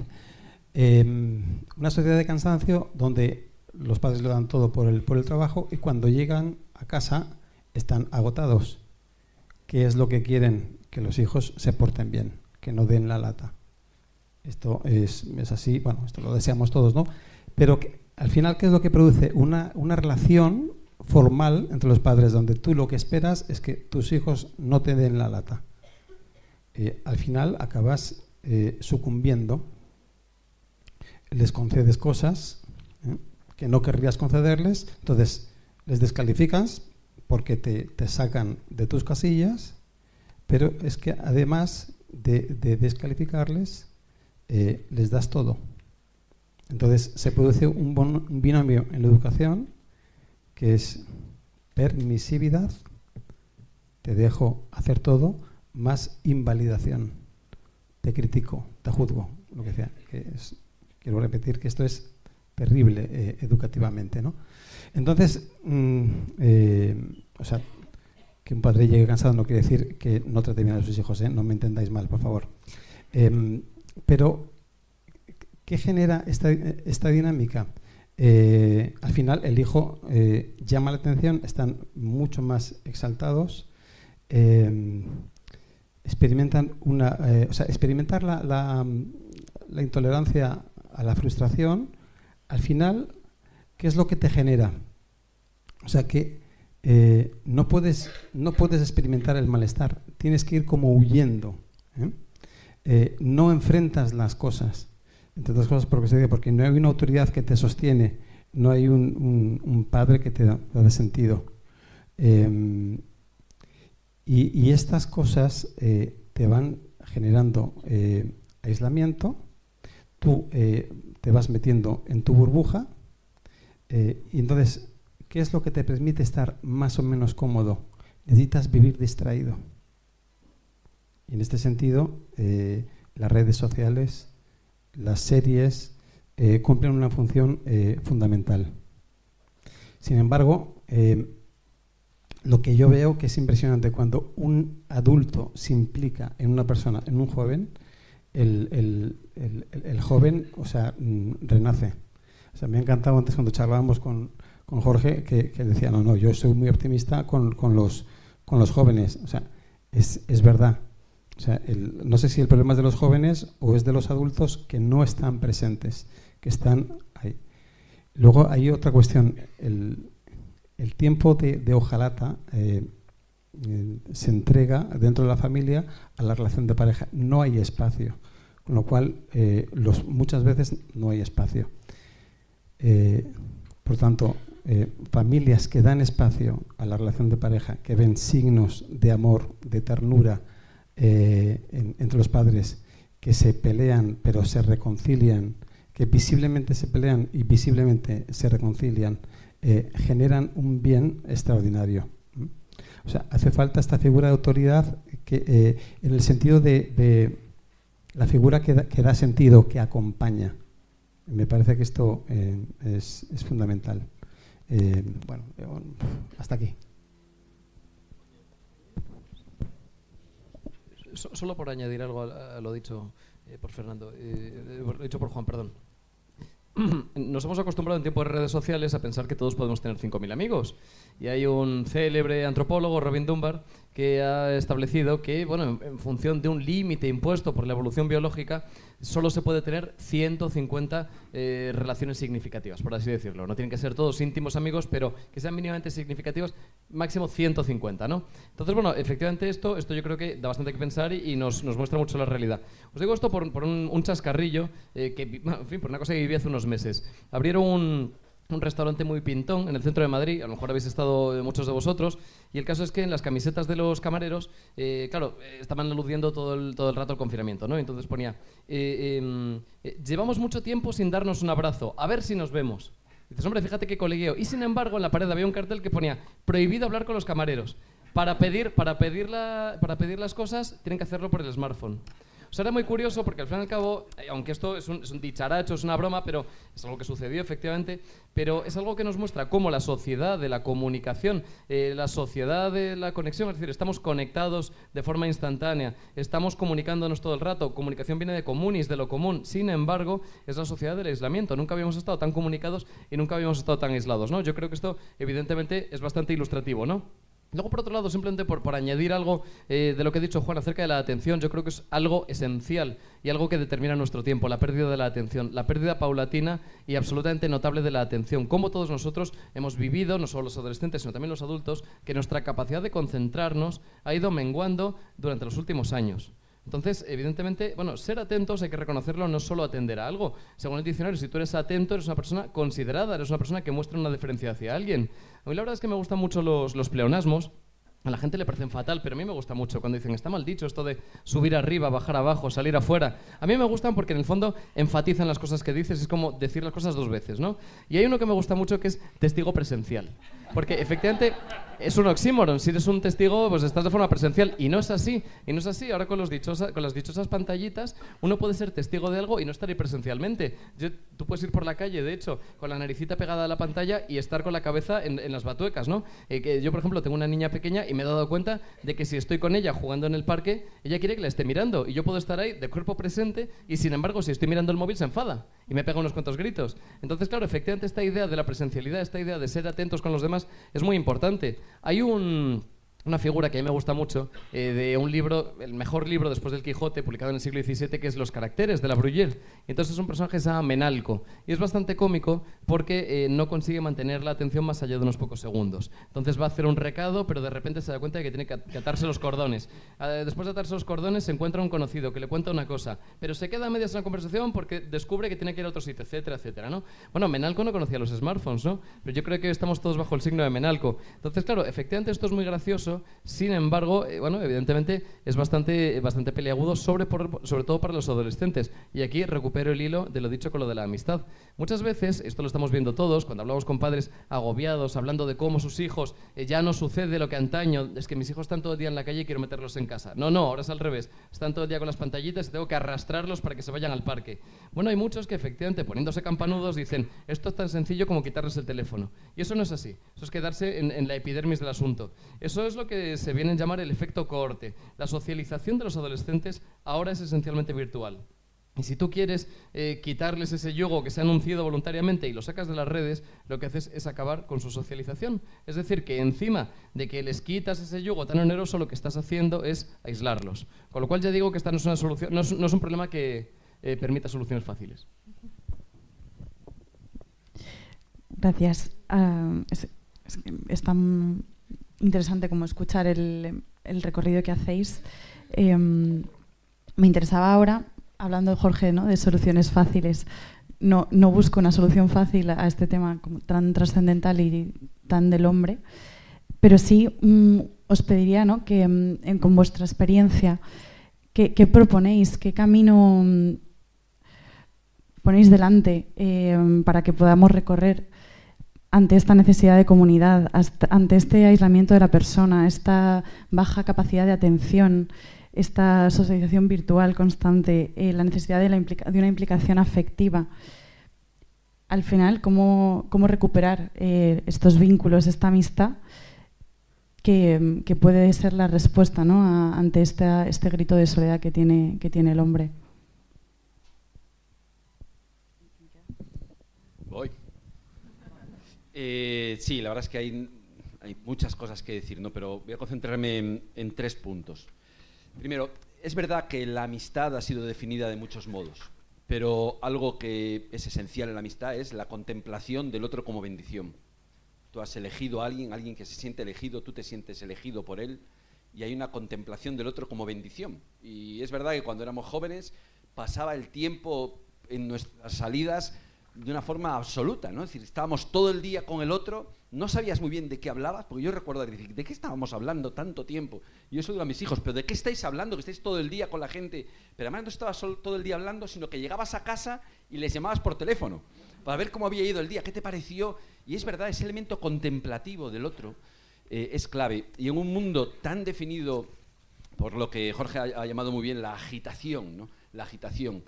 una sociedad de cansancio donde los padres lo dan todo por el, por el trabajo y cuando llegan a casa están agotados. ¿Qué es lo que quieren? Que los hijos se porten bien, que no den la lata. Esto es, es, así, bueno, esto lo deseamos todos, ¿no? Pero al final, ¿qué es lo que produce? Una, una relación formal entre los padres donde tú lo que esperas es que tus hijos no te den la lata. Eh, al final acabas eh, sucumbiendo, les concedes cosas ¿eh? que no querrías concederles, entonces les descalificas porque te, te, sacan de tus casillas, pero es que además de, de descalificarles, les das todo. Entonces se produce un, binomio en la educación que es permisividad, te dejo hacer todo, más invalidación. Te critico, te juzgo, lo que sea. quiero repetir que esto es terrible eh, educativamente. ¿no? Entonces, mm, eh, o sea, que un padre llegue cansado no quiere decir que no trate bien a sus hijos, ¿eh? no me entendáis mal, por favor. Em, pero, ¿qué genera esta, esta dinámica? Eh, al final el hijo eh, llama la atención, están mucho más exaltados, eh, experimentan una, o sea, experimentar la, la, intolerancia a la frustración, al final, ¿qué es lo que te genera? O sea, que no, puedes, no puedes experimentar el malestar, tienes que ir como huyendo. no enfrentas las cosas entre otras cosas porque, porque no hay una autoridad que te sostiene, no hay un, padre que te da, sentido. Em, y, estas cosas eh, te van generando eh, aislamiento, tú eh, te vas metiendo en tu burbuja, y entonces, ¿qué es lo que te permite estar más o menos cómodo? Necesitas vivir distraído. Y en este sentido, las redes sociales las series eh, cumplen una función eh, fundamental. Sin embargo, eh, lo que yo veo que es impresionante cuando un adulto se implica en una persona, en un joven, el, joven, o sea, mm, renace. Me ha encantado antes cuando charlábamos con, Jorge que, decía, no, no, yo soy muy optimista con, los, con los jóvenes. O sea, es, es verdad. O sea, no sé si el problema es de los jóvenes o es de los adultos que no están presentes, que están ahí. Luego hay otra cuestión. El, tiempo de, hojalata eh, eh, se entrega dentro de la familia a la relación de pareja. No hay espacio, con lo cual eh, los, muchas veces no hay espacio. por tanto, familias que dan espacio a la relación de pareja, que ven signos de amor, de ternura, eh, entre los padres que se pelean pero se reconcilian, que visiblemente se pelean y visiblemente se reconcilian, eh, generan un bien extraordinario. O sea, hace falta esta figura de autoridad que, eh, en el sentido de, la figura que da, sentido, que acompaña. Me parece que esto es, es, fundamental. Bueno, hasta aquí. solo por añadir algo a, lo dicho eh, por Fernando, eh, eh, dicho por Juan, perdón. [CLEARS THROAT] Nos hemos acostumbrado en tiempo de redes sociales a pensar que todos podemos tener 5.000 amigos. Y hay un célebre antropólogo, Robin Dunbar, que ha establecido que, bueno, en, función de un límite impuesto por la evolución biológica, solo se puede tener 150 eh, relaciones significativas, por así decirlo. No tienen que ser todos íntimos amigos, pero que sean mínimamente significativos, máximo 150, ¿no? Entonces, bueno, efectivamente esto, esto yo creo que da bastante que pensar y, nos, nos, muestra mucho la realidad. Os digo esto por, por un, chascarrillo, eh, que, en fin, por una cosa que viví hace unos meses. Abrieron un un restaurante muy pintón en el centro de Madrid, a lo mejor habéis estado eh, muchos de vosotros, y el caso es que en las camisetas de los camareros, eh, claro, eh, estaban aludiendo todo el, todo el rato el confinamiento, ¿no? Entonces ponía, em, llevamos mucho tiempo sin darnos un abrazo, a ver si nos vemos. dices, hombre, fíjate qué colegueo. Y sin embargo, en la pared había un cartel que ponía, prohibido hablar con los camareros. Para pedir, para pedir, para pedir las cosas, tienen que hacerlo por el smartphone. O sea, era muy curioso porque al fin y al cabo, eh, aunque esto es un, dicharacho, es una broma, pero es algo que sucedió efectivamente, pero es algo que nos muestra cómo la sociedad de la comunicación, eh, la sociedad de la conexión, es decir, estamos conectados de forma instantánea, estamos comunicándonos todo el rato, comunicación viene de comunis, de lo común, sin embargo, es la sociedad del aislamiento, nunca habíamos estado tan comunicados y nunca habíamos estado tan aislados, ¿no? Yo creo que esto evidentemente es bastante ilustrativo, ¿no? Luego, por otro lado, simplemente por, añadir algo eh, de lo que ha dicho Juan acerca de la atención, yo creo que es algo esencial y algo que determina nuestro tiempo, la pérdida de la atención, la pérdida paulatina y absolutamente notable de la atención. Como todos nosotros hemos vivido, no solo los adolescentes, sino también los adultos, que nuestra capacidad de concentrarnos ha ido menguando durante los últimos años. Entonces, evidentemente, bueno, ser atentos hay que reconocerlo, no solo atender a algo. Según el diccionario, si tú eres atento, eres una persona considerada, eres una persona que muestra una diferencia hacia alguien. A mí la verdad es que me gustan mucho los, los pleonasmos. A la gente le parecen fatal, pero a mí me gusta mucho cuando dicen, está mal dicho esto de subir arriba, bajar abajo, salir afuera. A mí me gustan porque en el fondo enfatizan las cosas que dices, es como decir las cosas dos veces, ¿no? Y hay uno que me gusta mucho que es testigo presencial. Porque efectivamente es un oxímoron. Si eres un testigo, pues estás de forma presencial. Y no es así. Y no es así. Ahora con, los con las dichosas pantallitas, uno puede ser testigo de algo y no estar ahí presencialmente. tú puedes ir por la calle, de hecho, con la naricita pegada a la pantalla y estar con la cabeza en, las batuecas, ¿no? Eh, que yo, por ejemplo, tengo una niña pequeña y me he dado cuenta de que si estoy con ella jugando en el parque, ella quiere que la esté mirando. Y yo puedo estar ahí de cuerpo presente y, sin embargo, si estoy mirando el móvil, se enfada y me pega unos cuantos gritos. Entonces, claro, efectivamente, esta idea de la presencialidad, esta idea de ser atentos con los demás, es muy importante. Hay un una figura que a mí me gusta mucho, eh, de un libro, el mejor libro después del Quijote, publicado en el siglo XVII, que es Los caracteres de la Bruyère. Entonces es un personaje que se llama Menalco. Y es bastante cómico porque eh, no consigue mantener la atención más allá de unos pocos segundos. Entonces va a hacer un recado, pero de repente se da cuenta de que tiene que atarse los cordones. Ah, después de atarse los cordones se encuentra un conocido que le cuenta una cosa, pero se queda a medias en la conversación porque descubre que tiene que ir a otro sitio, etcétera, etcétera. ¿no? Bueno, Menalco no conocía los smartphones, ¿no? Pero yo creo que estamos todos bajo el signo de Menalco. Entonces, claro, efectivamente esto es muy gracioso sin embargo, eh, bueno, evidentemente es bastante, bastante peleagudo, sobre, sobre todo para los adolescentes. Y aquí recupero el hilo de lo dicho con lo de la amistad. Muchas veces, esto lo estamos viendo todos, cuando hablamos con padres agobiados, hablando de cómo sus hijos eh, ya no sucede lo que antaño, es que mis hijos están todo el día en la calle y quiero meterlos en casa. No, no, ahora es al revés. Están todo el día con las pantallitas y tengo que arrastrarlos para que se vayan al parque. Bueno, hay muchos que efectivamente, poniéndose campanudos, dicen, esto es tan sencillo como quitarles el teléfono. Y eso no es así. Eso es quedarse en, en la epidermis del asunto. Eso es lo que se viene a llamar el efecto cohorte. La socialización de los adolescentes ahora es esencialmente virtual. Y si tú quieres eh, quitarles ese yugo que se ha anunciado voluntariamente y lo sacas de las redes, lo que haces es acabar con su socialización. Es decir, que encima de que les quitas ese yugo tan oneroso, lo que estás haciendo es aislarlos. Con lo cual ya digo que esta no es, una solución, no es, un problema que eh, permita soluciones fáciles. Gracias. Uh, es, es, tan interesante como escuchar el, recorrido que hacéis. Eh, me interesaba ahora, hablando Jorge ¿no? de soluciones fáciles, no, no, busco una solución fácil a este tema tan trascendental y tan del hombre, pero sí mm, os pediría ¿no? que mm, con vuestra experiencia, ¿qué, proponéis? ¿Qué camino mm, ponéis delante eh, para que podamos recorrer ante esta necesidad de comunidad, ante este aislamiento de la persona, esta baja capacidad de atención, esta socialización virtual constante, eh, la necesidad de, una implicación afectiva. Al final, ¿cómo, recuperar eh, estos vínculos, esta amistad que, puede ser la respuesta ante este grito de soledad que tiene, que tiene el hombre? Eh, sí, la verdad es que hay, muchas cosas que decir, ¿no? pero voy a concentrarme en, tres puntos. Primero, es verdad que la amistad ha sido definida de muchos modos, pero algo que es esencial en la amistad es la contemplación del otro como bendición. Tú has elegido a alguien, alguien que se siente elegido, tú te sientes elegido por él, y hay una contemplación del otro como bendición. Y es verdad que cuando éramos jóvenes pasaba el tiempo en nuestras salidas de una forma absoluta, ¿no? Es decir, estábamos todo el día con el otro, no sabías muy bien de qué hablabas, porque yo recuerdo decir, ¿de qué estábamos hablando tanto tiempo? Y yo eso digo a mis hijos, ¿pero de qué estáis hablando? Que estáis todo el día con la gente. Pero además no estabas solo todo el día hablando, sino que llegabas a casa y les llamabas por teléfono para ver cómo había ido el día, qué te pareció. Y es verdad, ese elemento contemplativo del otro eh, es clave. Y en un mundo tan definido por lo que Jorge ha, ha llamado muy bien la agitación, ¿no? La agitación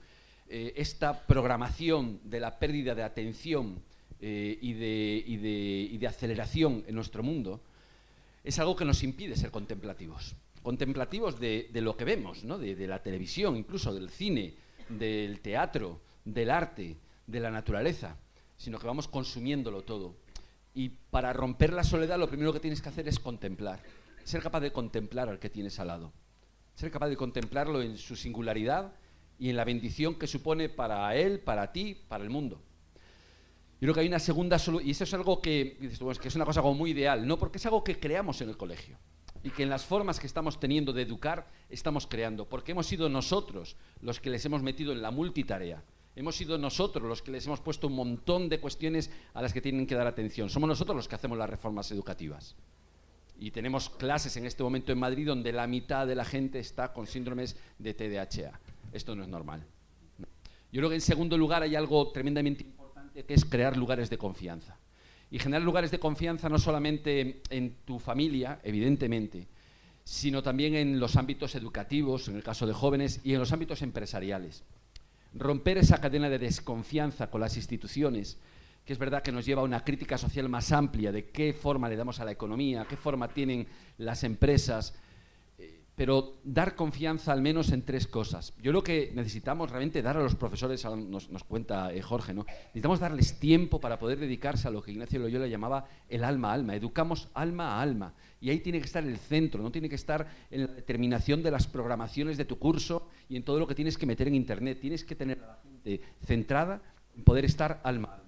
eh, esta programación de la pérdida de atención eh, y, de, aceleración en nuestro mundo es algo que nos impide ser contemplativos. Contemplativos de, lo que vemos, ¿no? de, la televisión, incluso del cine, del teatro, del arte, de la naturaleza, sino que vamos consumiéndolo todo. Y para romper la soledad lo primero que tienes que hacer es contemplar. Ser capaz de contemplar al que tienes al lado. Ser capaz de contemplarlo en su singularidad y en la bendición que supone para él, para ti, para el mundo. Yo creo que hay una segunda solución, y eso es algo que, que es una cosa como muy ideal, no porque es algo que creamos en el colegio y que en las formas que estamos teniendo de educar estamos creando, porque hemos sido nosotros los que les hemos metido en la multitarea. Hemos sido nosotros los que les hemos puesto un montón de cuestiones a las que tienen que dar atención. Somos nosotros los que hacemos las reformas educativas. Y tenemos clases en este momento en Madrid donde la mitad de la gente está con síndromes de TDAH. Esto no es normal. Yo creo que en segundo lugar hay algo tremendamente importante que es crear lugares de confianza. Y generar lugares de confianza no solamente en tu familia, evidentemente, sino también en los ámbitos educativos, en el caso de jóvenes, y en los ámbitos empresariales. Romper esa cadena de desconfianza con las instituciones, que es verdad que nos lleva a una crítica social más amplia de qué forma le damos a la economía, qué forma tienen las empresas, pero dar confianza al menos en tres cosas. Yo lo que necesitamos realmente dar a los profesores, nos, nos cuenta eh, Jorge, ¿no? necesitamos darles tiempo para poder dedicarse a lo que Ignacio Loyola llamaba el alma a alma, educamos alma a alma. Y ahí tiene que estar el centro, no tiene que estar en la determinación de las programaciones de tu curso y en todo lo que tienes que meter en Internet. Tienes que tener a la gente centrada en poder estar alma a alma.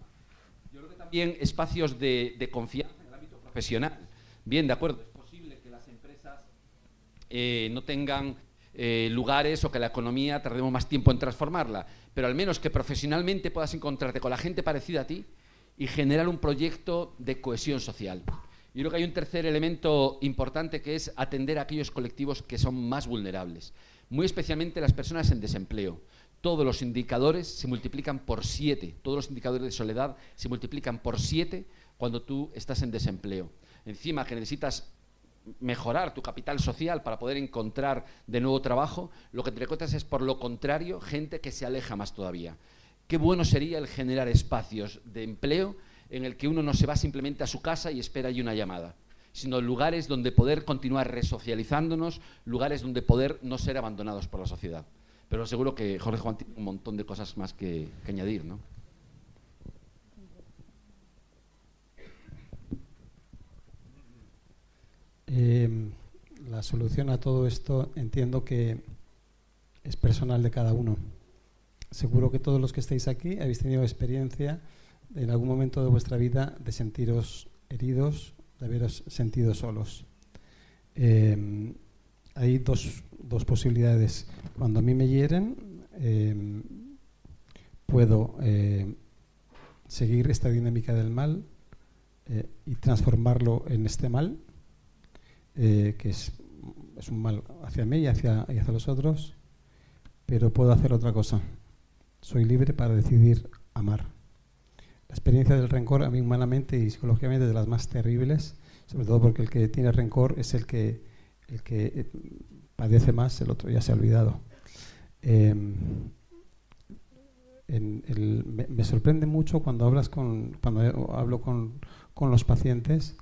Que también espacios de, confianza en el ámbito profesional. Bien, de acuerdo eh, no tengan eh, lugares o que la economía tardemos más tiempo en transformarla, pero al menos que profesionalmente puedas encontrarte con la gente parecida a ti y generar un proyecto de cohesión social. Yo creo que hay un tercer elemento importante que es atender a aquellos colectivos que son más vulnerables, muy especialmente las personas en desempleo. Todos los indicadores se multiplican por siete, todos los indicadores de soledad se multiplican por siete cuando tú estás en desempleo. Encima que necesitas mejorar tu capital social para poder encontrar de nuevo trabajo, lo que te encuentras es, por lo contrario, gente que se aleja más todavía. Qué bueno sería el generar espacios de empleo en el que uno no se va simplemente a su casa y espera ahí una llamada, sino lugares donde poder continuar resocializándonos, lugares donde poder no ser abandonados por la sociedad. Pero seguro que Jorge Juan tiene un montón de cosas más que, añadir, ¿no? Eh, la solución a todo esto entiendo que es personal de cada uno. Seguro que todos los que estáis aquí habéis tenido experiencia en algún momento de vuestra vida de sentiros heridos, de haberos sentido solos. Eh, hay dos, dos, posibilidades. Cuando a mí me hieren, eh, puedo seguir esta dinámica del mal y transformarlo en este mal, eh, que es, es, un mal hacia mí y hacia, y hacia los otros, pero puedo hacer otra cosa. Soy libre para decidir amar. La experiencia del rencor a mí humanamente y psicológicamente es de las más terribles, sobre todo porque el que tiene rencor es el que, el que eh, padece más, el otro ya se ha olvidado. El, me, sorprende mucho cuando hablas con, cuando hablo con, con los pacientes,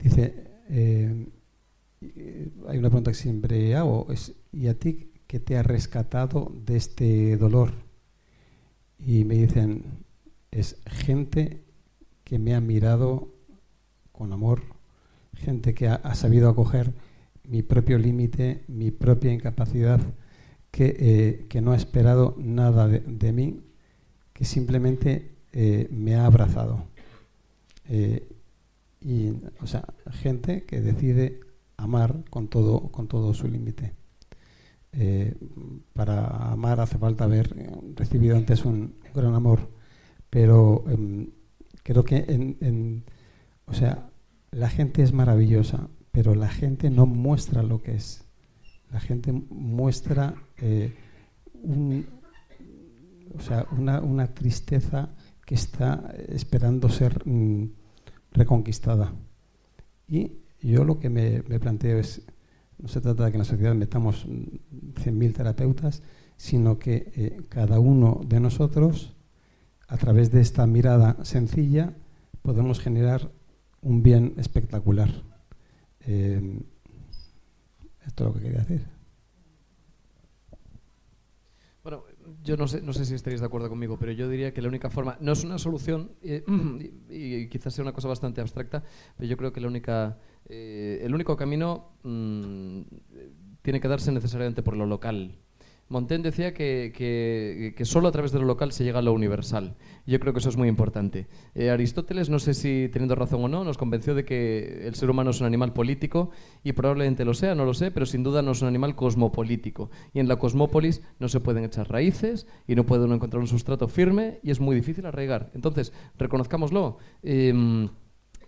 dice, eh, hay una pregunta que siempre hago, ¿y a ti qué te ha rescatado de este dolor? Y me dicen, es gente que me ha mirado con amor, gente que ha, sabido acoger mi propio límite, mi propia incapacidad, que, eh, no ha esperado nada de, mí, que simplemente eh, me ha abrazado. Eh, y, o sea, gente que decide amar con todo, con todo su límite. Para amar hace falta haber recibido antes un, gran amor, pero em, creo que en, o sea, la gente es maravillosa, pero la gente no muestra lo que es. La gente muestra eh, o sea, una, una, tristeza que está esperando ser mm, reconquistada. Y yo lo que me, planteo es, no se trata de que en la sociedad metamos 100.000 terapeutas, sino que eh, cada uno de nosotros, a través de esta mirada sencilla, podemos generar un bien espectacular. Eh, esto es lo que quería decir. Bueno, yo no sé, no sé si estaréis de acuerdo conmigo, pero yo diría que la única forma, no es una solución, eh, [CLEARS THROAT] y, quizás sea una cosa bastante abstracta, pero yo creo que la única, eh, el único camino mm, tiene que darse necesariamente por lo local. Montaigne decía que, que, solo a través de lo local se llega a lo universal. Yo creo que eso es muy importante. Eh, Aristóteles, no sé si teniendo razón o no, nos convenció de que el ser humano es un animal político y probablemente lo sea, no lo sé, pero sin duda no es un animal cosmopolítico. Y en la cosmópolis no se pueden echar raíces y no puede uno encontrar un sustrato firme y es muy difícil arraigar. Entonces, reconozcámoslo. Em,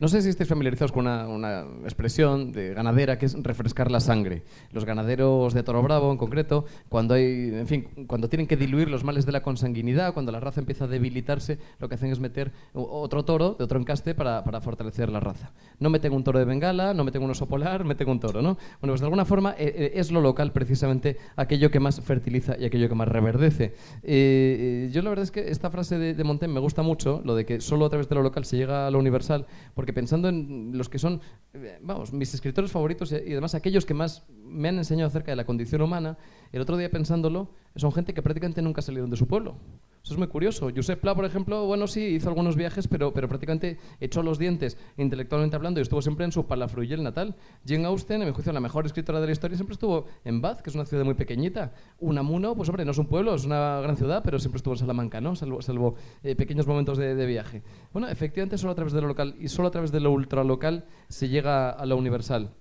no sé si estáis familiarizados con una, expresión de ganadera que es refrescar la sangre. Los ganaderos de Toro Bravo, en concreto, cuando hay, en fin, cuando tienen que diluir los males de la consanguinidad, cuando la raza empieza a debilitarse, lo que hacen es meter otro toro de otro encaste para, fortalecer la raza. No meten un toro de Bengala, no meten un oso polar, meten un toro, ¿no? Bueno, pues de alguna forma eh, eh, es lo local precisamente aquello que más fertiliza y aquello que más reverdece. Eh, yo la verdad es que esta frase de, de Montaigne me gusta mucho, lo de que solo a través de lo local se llega a lo universal, porque pensando en los que son, eh, vamos, mis escritores favoritos y además aquellos que más me han enseñado acerca de la condición humana, el otro día pensándolo, son gente que prácticamente nunca salieron de su pueblo. Eso es muy curioso. Josep Pla, por ejemplo, bueno, sí, hizo algunos viajes, pero, pero prácticamente echó los dientes intelectualmente hablando y estuvo siempre en su palafruyel natal. Jane Austen, en mi juicio, la mejor escritora de la historia, siempre estuvo en Bath, que es una ciudad muy pequeñita. Unamuno, pues hombre, no es un pueblo, es una gran ciudad, pero siempre estuvo en Salamanca, ¿no? Salvo, eh, pequeños momentos de, de, viaje. Bueno, efectivamente, solo a través de lo local y solo a través de lo ultralocal se llega a lo universal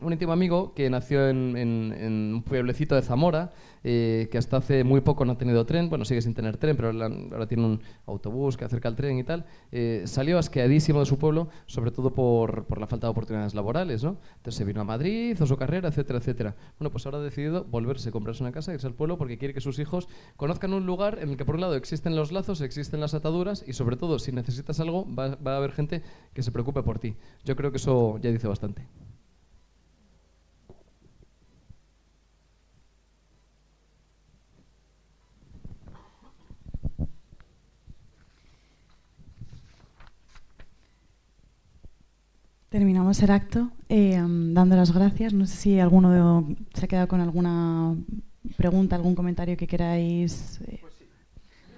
un íntimo amigo que nació en, un pueblecito de Zamora, eh, que hasta hace muy poco no ha tenido tren, bueno, sigue sin tener tren, pero ahora tiene un autobús que acerca al tren y tal, eh, salió asqueadísimo de su pueblo, sobre todo por, por, la falta de oportunidades laborales, ¿no? Entonces se vino a Madrid, hizo su carrera, etcétera, etcétera. Bueno, pues ahora ha decidido volverse, comprarse una casa, irse al pueblo, porque quiere que sus hijos conozcan un lugar en el que, por un lado, existen los lazos, existen las ataduras, y sobre todo, si necesitas algo, va, va a haber gente que se preocupe por ti. Yo creo que eso ya dice bastante. Terminamos el acto eh, dando las gracias. No sé si alguno se ha quedado con alguna pregunta, algún comentario que queráis. Eh,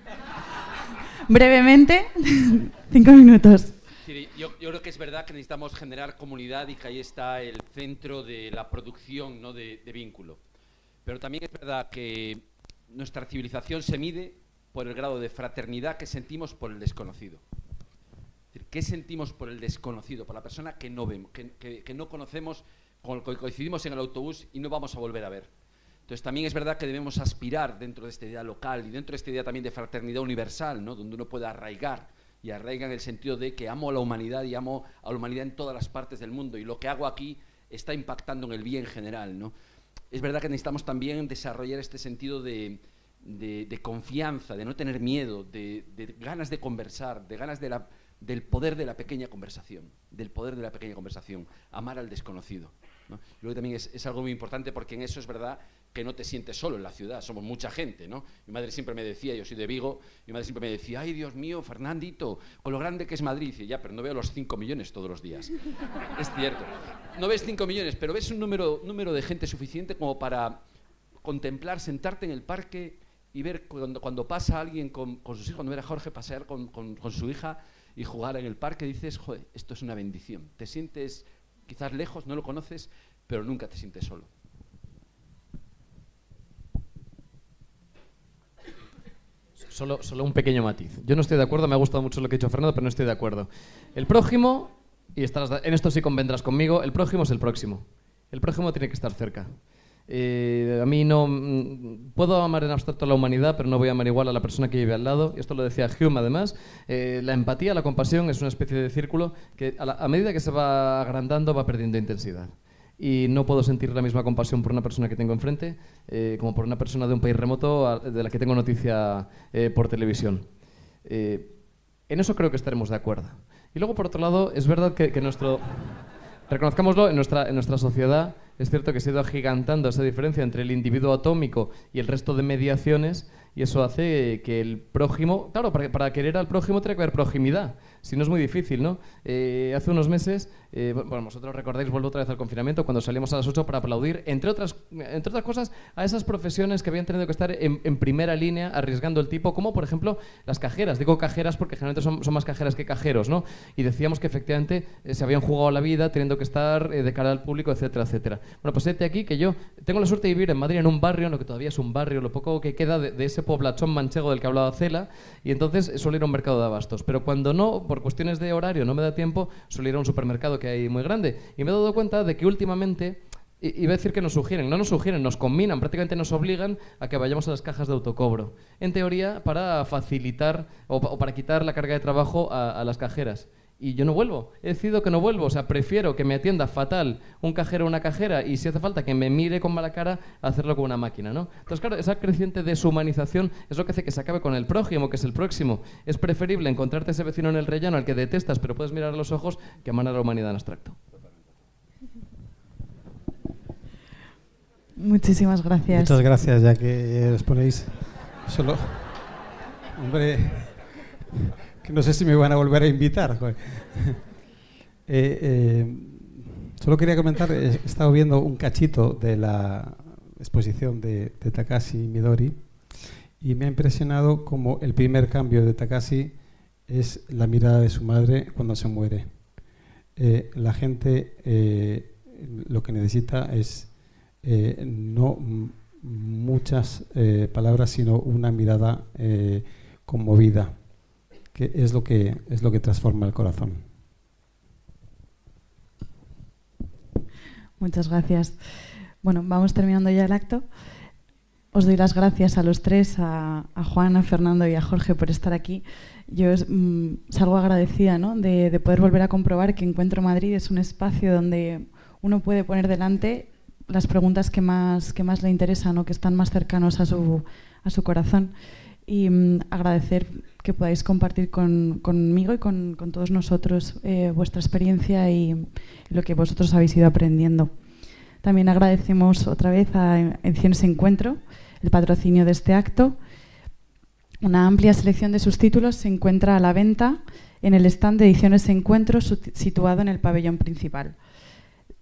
[LAUGHS] brevemente, [LAUGHS] cinco minutos. yo, creo que es verdad que necesitamos generar comunidad y que ahí está el centro de la producción ¿no? de, de vínculo. Pero también es verdad que nuestra civilización se mide por el grado de fraternidad que sentimos por el desconocido. ¿Qué sentimos por el desconocido, por la persona que no vemos, que, no conocemos, con el que coincidimos en el autobús y no vamos a volver a ver? Entonces también es verdad que debemos aspirar dentro de esta idea local y dentro de esta idea también de fraternidad universal, ¿no? donde uno pueda arraigar y arraiga en el sentido de que amo a la humanidad y amo a la humanidad en todas las partes del mundo y lo que hago aquí está impactando en el bien general. ¿no? Es verdad que necesitamos también desarrollar este sentido de, confianza, de no tener miedo, de, de ganas de conversar, de ganas de la del poder de la pequeña conversación, del poder de la pequeña conversación, amar al desconocido. ¿no? Que también es, algo muy importante porque en eso es verdad que no te sientes solo en la ciudad, somos mucha gente, ¿no? Mi madre siempre me decía, yo soy de Vigo, mi madre siempre me decía, ay Dios mío, Fernandito, con lo grande que es Madrid, y ya, pero no veo los 5 millones todos los días. [LAUGHS] es cierto. No ves 5 millones, pero ves un número, número de gente suficiente como para contemplar, sentarte en el parque y ver cuando, cuando pasa alguien con, sus hijos, cuando ver a Jorge pasear con, con su hija, y jugar en el parque, dices, joder, esto es una bendición. Te sientes quizás lejos, no lo conoces, pero nunca te sientes solo. Solo, solo un pequeño matiz. Yo no estoy de acuerdo, me ha gustado mucho lo que ha dicho Fernando, pero no estoy de acuerdo. El prójimo, y estarás, en esto sí convendrás conmigo, el prójimo es el próximo. El prójimo tiene que estar cerca. Eh, a mí no. Mm, puedo amar en abstracto a la humanidad, pero no voy a amar igual a la persona que vive al lado. Esto lo decía Hume, además. Eh, la empatía, la compasión es una especie de círculo que a, medida que se va agrandando va perdiendo intensidad. Y no puedo sentir la misma compasión por una persona que tengo enfrente eh, como por una persona de un país remoto de la que tengo noticia por televisión. en eso creo que estaremos de acuerdo. Y luego, por otro lado, es verdad que, que nuestro. Reconozcámoslo, en nuestra, en nuestra sociedad es cierto que se ha ido agigantando esa diferencia entre el individuo atómico y el resto de mediaciones y eso hace que el prójimo, claro, para, querer al prójimo tiene que haber proximidad, si no es muy difícil, ¿no? Eh, hace unos meses Eh, bueno, vosotros recordáis, vuelvo otra vez al confinamiento, cuando salimos a las 8 para aplaudir, entre otras, entre otras cosas, a esas profesiones que habían tenido que estar en, primera línea arriesgando el tipo, como por ejemplo las cajeras. Digo cajeras porque generalmente son, son más cajeras que cajeros, ¿no? Y decíamos que efectivamente eh, se habían jugado la vida teniendo que estar de cara al público, etcétera, etcétera. Bueno, pues este aquí que yo tengo la suerte de vivir en Madrid, en un barrio, en lo que todavía es un barrio, lo poco que queda de, de ese poblachón manchego del que hablaba Cela, y entonces suelo ir a un mercado de abastos. Pero cuando no, por cuestiones de horario, no me da tiempo, suelo ir a un supermercado que hay muy grande. Y me he dado cuenta de que últimamente Iba a decir que nos sugieren, no nos sugieren, nos combinan, prácticamente nos obligan a que vayamos a las cajas de autocobro. En teoría, para facilitar o, para quitar la carga de trabajo a las cajeras y yo no vuelvo. He decidido que no vuelvo. O sea, prefiero que me atienda fatal un cajero o una cajera y si hace falta que me mire con mala cara, hacerlo con una máquina, ¿no? Entonces, claro, esa creciente deshumanización es lo que hace que se acabe con el prójimo, que es el próximo. Es preferible encontrarte ese vecino en el rellano al que detestas, pero puedes mirar a los ojos, que amar a la humanidad en abstracto. Muchísimas gracias. Muchas gracias, ya que os ponéis solo... Hombre que no sé si me van a volver a invitar. [LAUGHS] Eh, eh, solo quería comentar, he estado viendo un cachito de la exposición de, Takashi Midori y me ha impresionado como el primer cambio de Takashi es la mirada de su madre cuando se muere. Eh, la gente lo que necesita es no muchas palabras, sino una mirada conmovida que es lo que, es lo que transforma el corazón. Muchas gracias. Bueno, vamos terminando ya el acto. Os doy las gracias a los tres, a, Juan, a Fernando y a Jorge por estar aquí. Yo mm, salgo agradecida ¿no? de, poder volver a comprobar que Encuentro Madrid es un espacio donde uno puede poner delante las preguntas que más, que más le interesan o que están más cercanos a su, a su corazón y mm, agradecer que podáis compartir conmigo y con, todos nosotros eh, vuestra experiencia y, lo que vosotros habéis ido aprendiendo. También agradecemos otra vez a Ediciones Encuentro el patrocinio de este acto. Una amplia selección de sus títulos se encuentra a la venta en el stand de Ediciones Encuentro situado en el pabellón principal.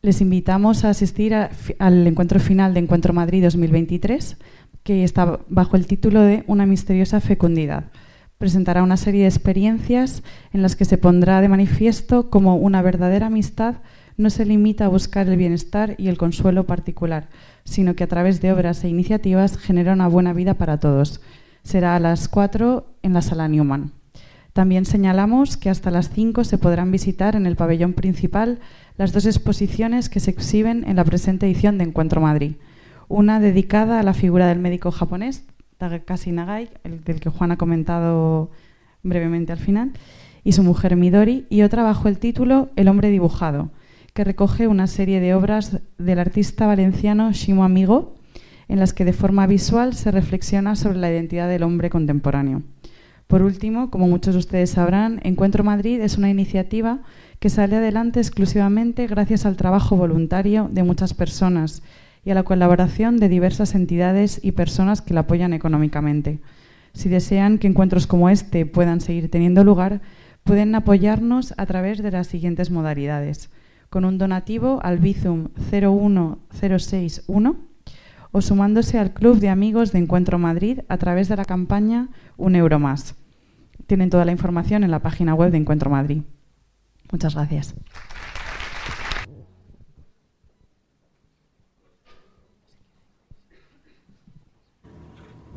Les invitamos a asistir al encuentro final de Encuentro Madrid 2023 que está bajo el título de Una misteriosa fecundidad. Presentará una serie de experiencias en las que se pondrá de manifiesto cómo una verdadera amistad no se limita a buscar el bienestar y el consuelo particular, sino que a través de obras e iniciativas genera una buena vida para todos. Será a las 4 en la sala Newman. También señalamos que hasta las 5 se podrán visitar en el pabellón principal las dos exposiciones que se exhiben en la presente edición de Encuentro Madrid una dedicada a la figura del médico japonés, Takashi Nagai, el del que Juan ha comentado brevemente al final, y su mujer Midori, y otra bajo el título El hombre dibujado, que recoge una serie de obras del artista valenciano Shimo Amigo, en las que de forma visual se reflexiona sobre la identidad del hombre contemporáneo. Por último, como muchos de ustedes sabrán, Encuentro Madrid es una iniciativa que sale adelante exclusivamente gracias al trabajo voluntario de muchas personas y a la colaboración de diversas entidades y personas que la apoyan económicamente. Si desean que encuentros como este puedan seguir teniendo lugar, pueden apoyarnos a través de las siguientes modalidades. Con un donativo al Bizum 01061 o sumándose al Club de Amigos de Encuentro Madrid a través de la campaña Un Euro Más. Tienen toda la información en la página web de Encuentro Madrid. Muchas gracias.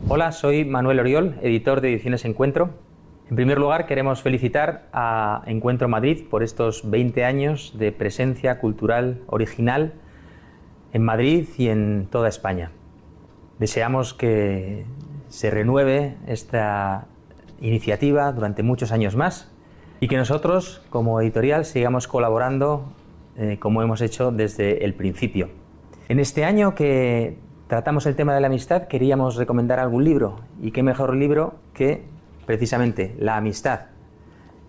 Hola, soy Manuel Oriol, editor de Ediciones Encuentro. En primer lugar, queremos felicitar a Encuentro Madrid por estos 20 años de presencia cultural original en Madrid y en toda España. Deseamos que se renueve esta iniciativa durante muchos años más y que nosotros, como editorial, sigamos colaborando eh, como hemos hecho desde el principio. En este año que tratamos el tema de la amistad, queríamos recomendar algún libro. ¿Y qué mejor libro que precisamente La amistad?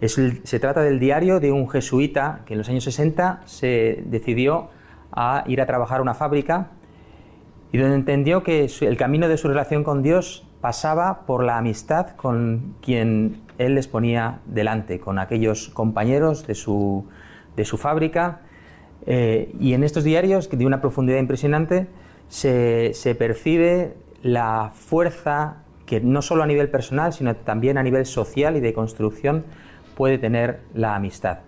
se trata del diario de un jesuita que en los años 60 se decidió a ir a trabajar a una fábrica y donde entendió que el camino de su relación con Dios pasaba por la amistad con quien él les ponía delante, con aquellos compañeros de su, de su fábrica. Eh, y en estos diarios, de una profundidad impresionante, se, percibe la fuerza que no solo a nivel personal, sino también a nivel social y de construcción puede tener la amistad.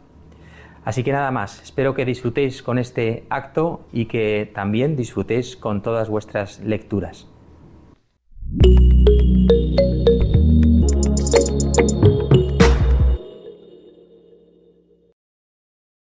Así que nada más, espero que disfrutéis con este acto y que también disfrutéis con todas vuestras lecturas.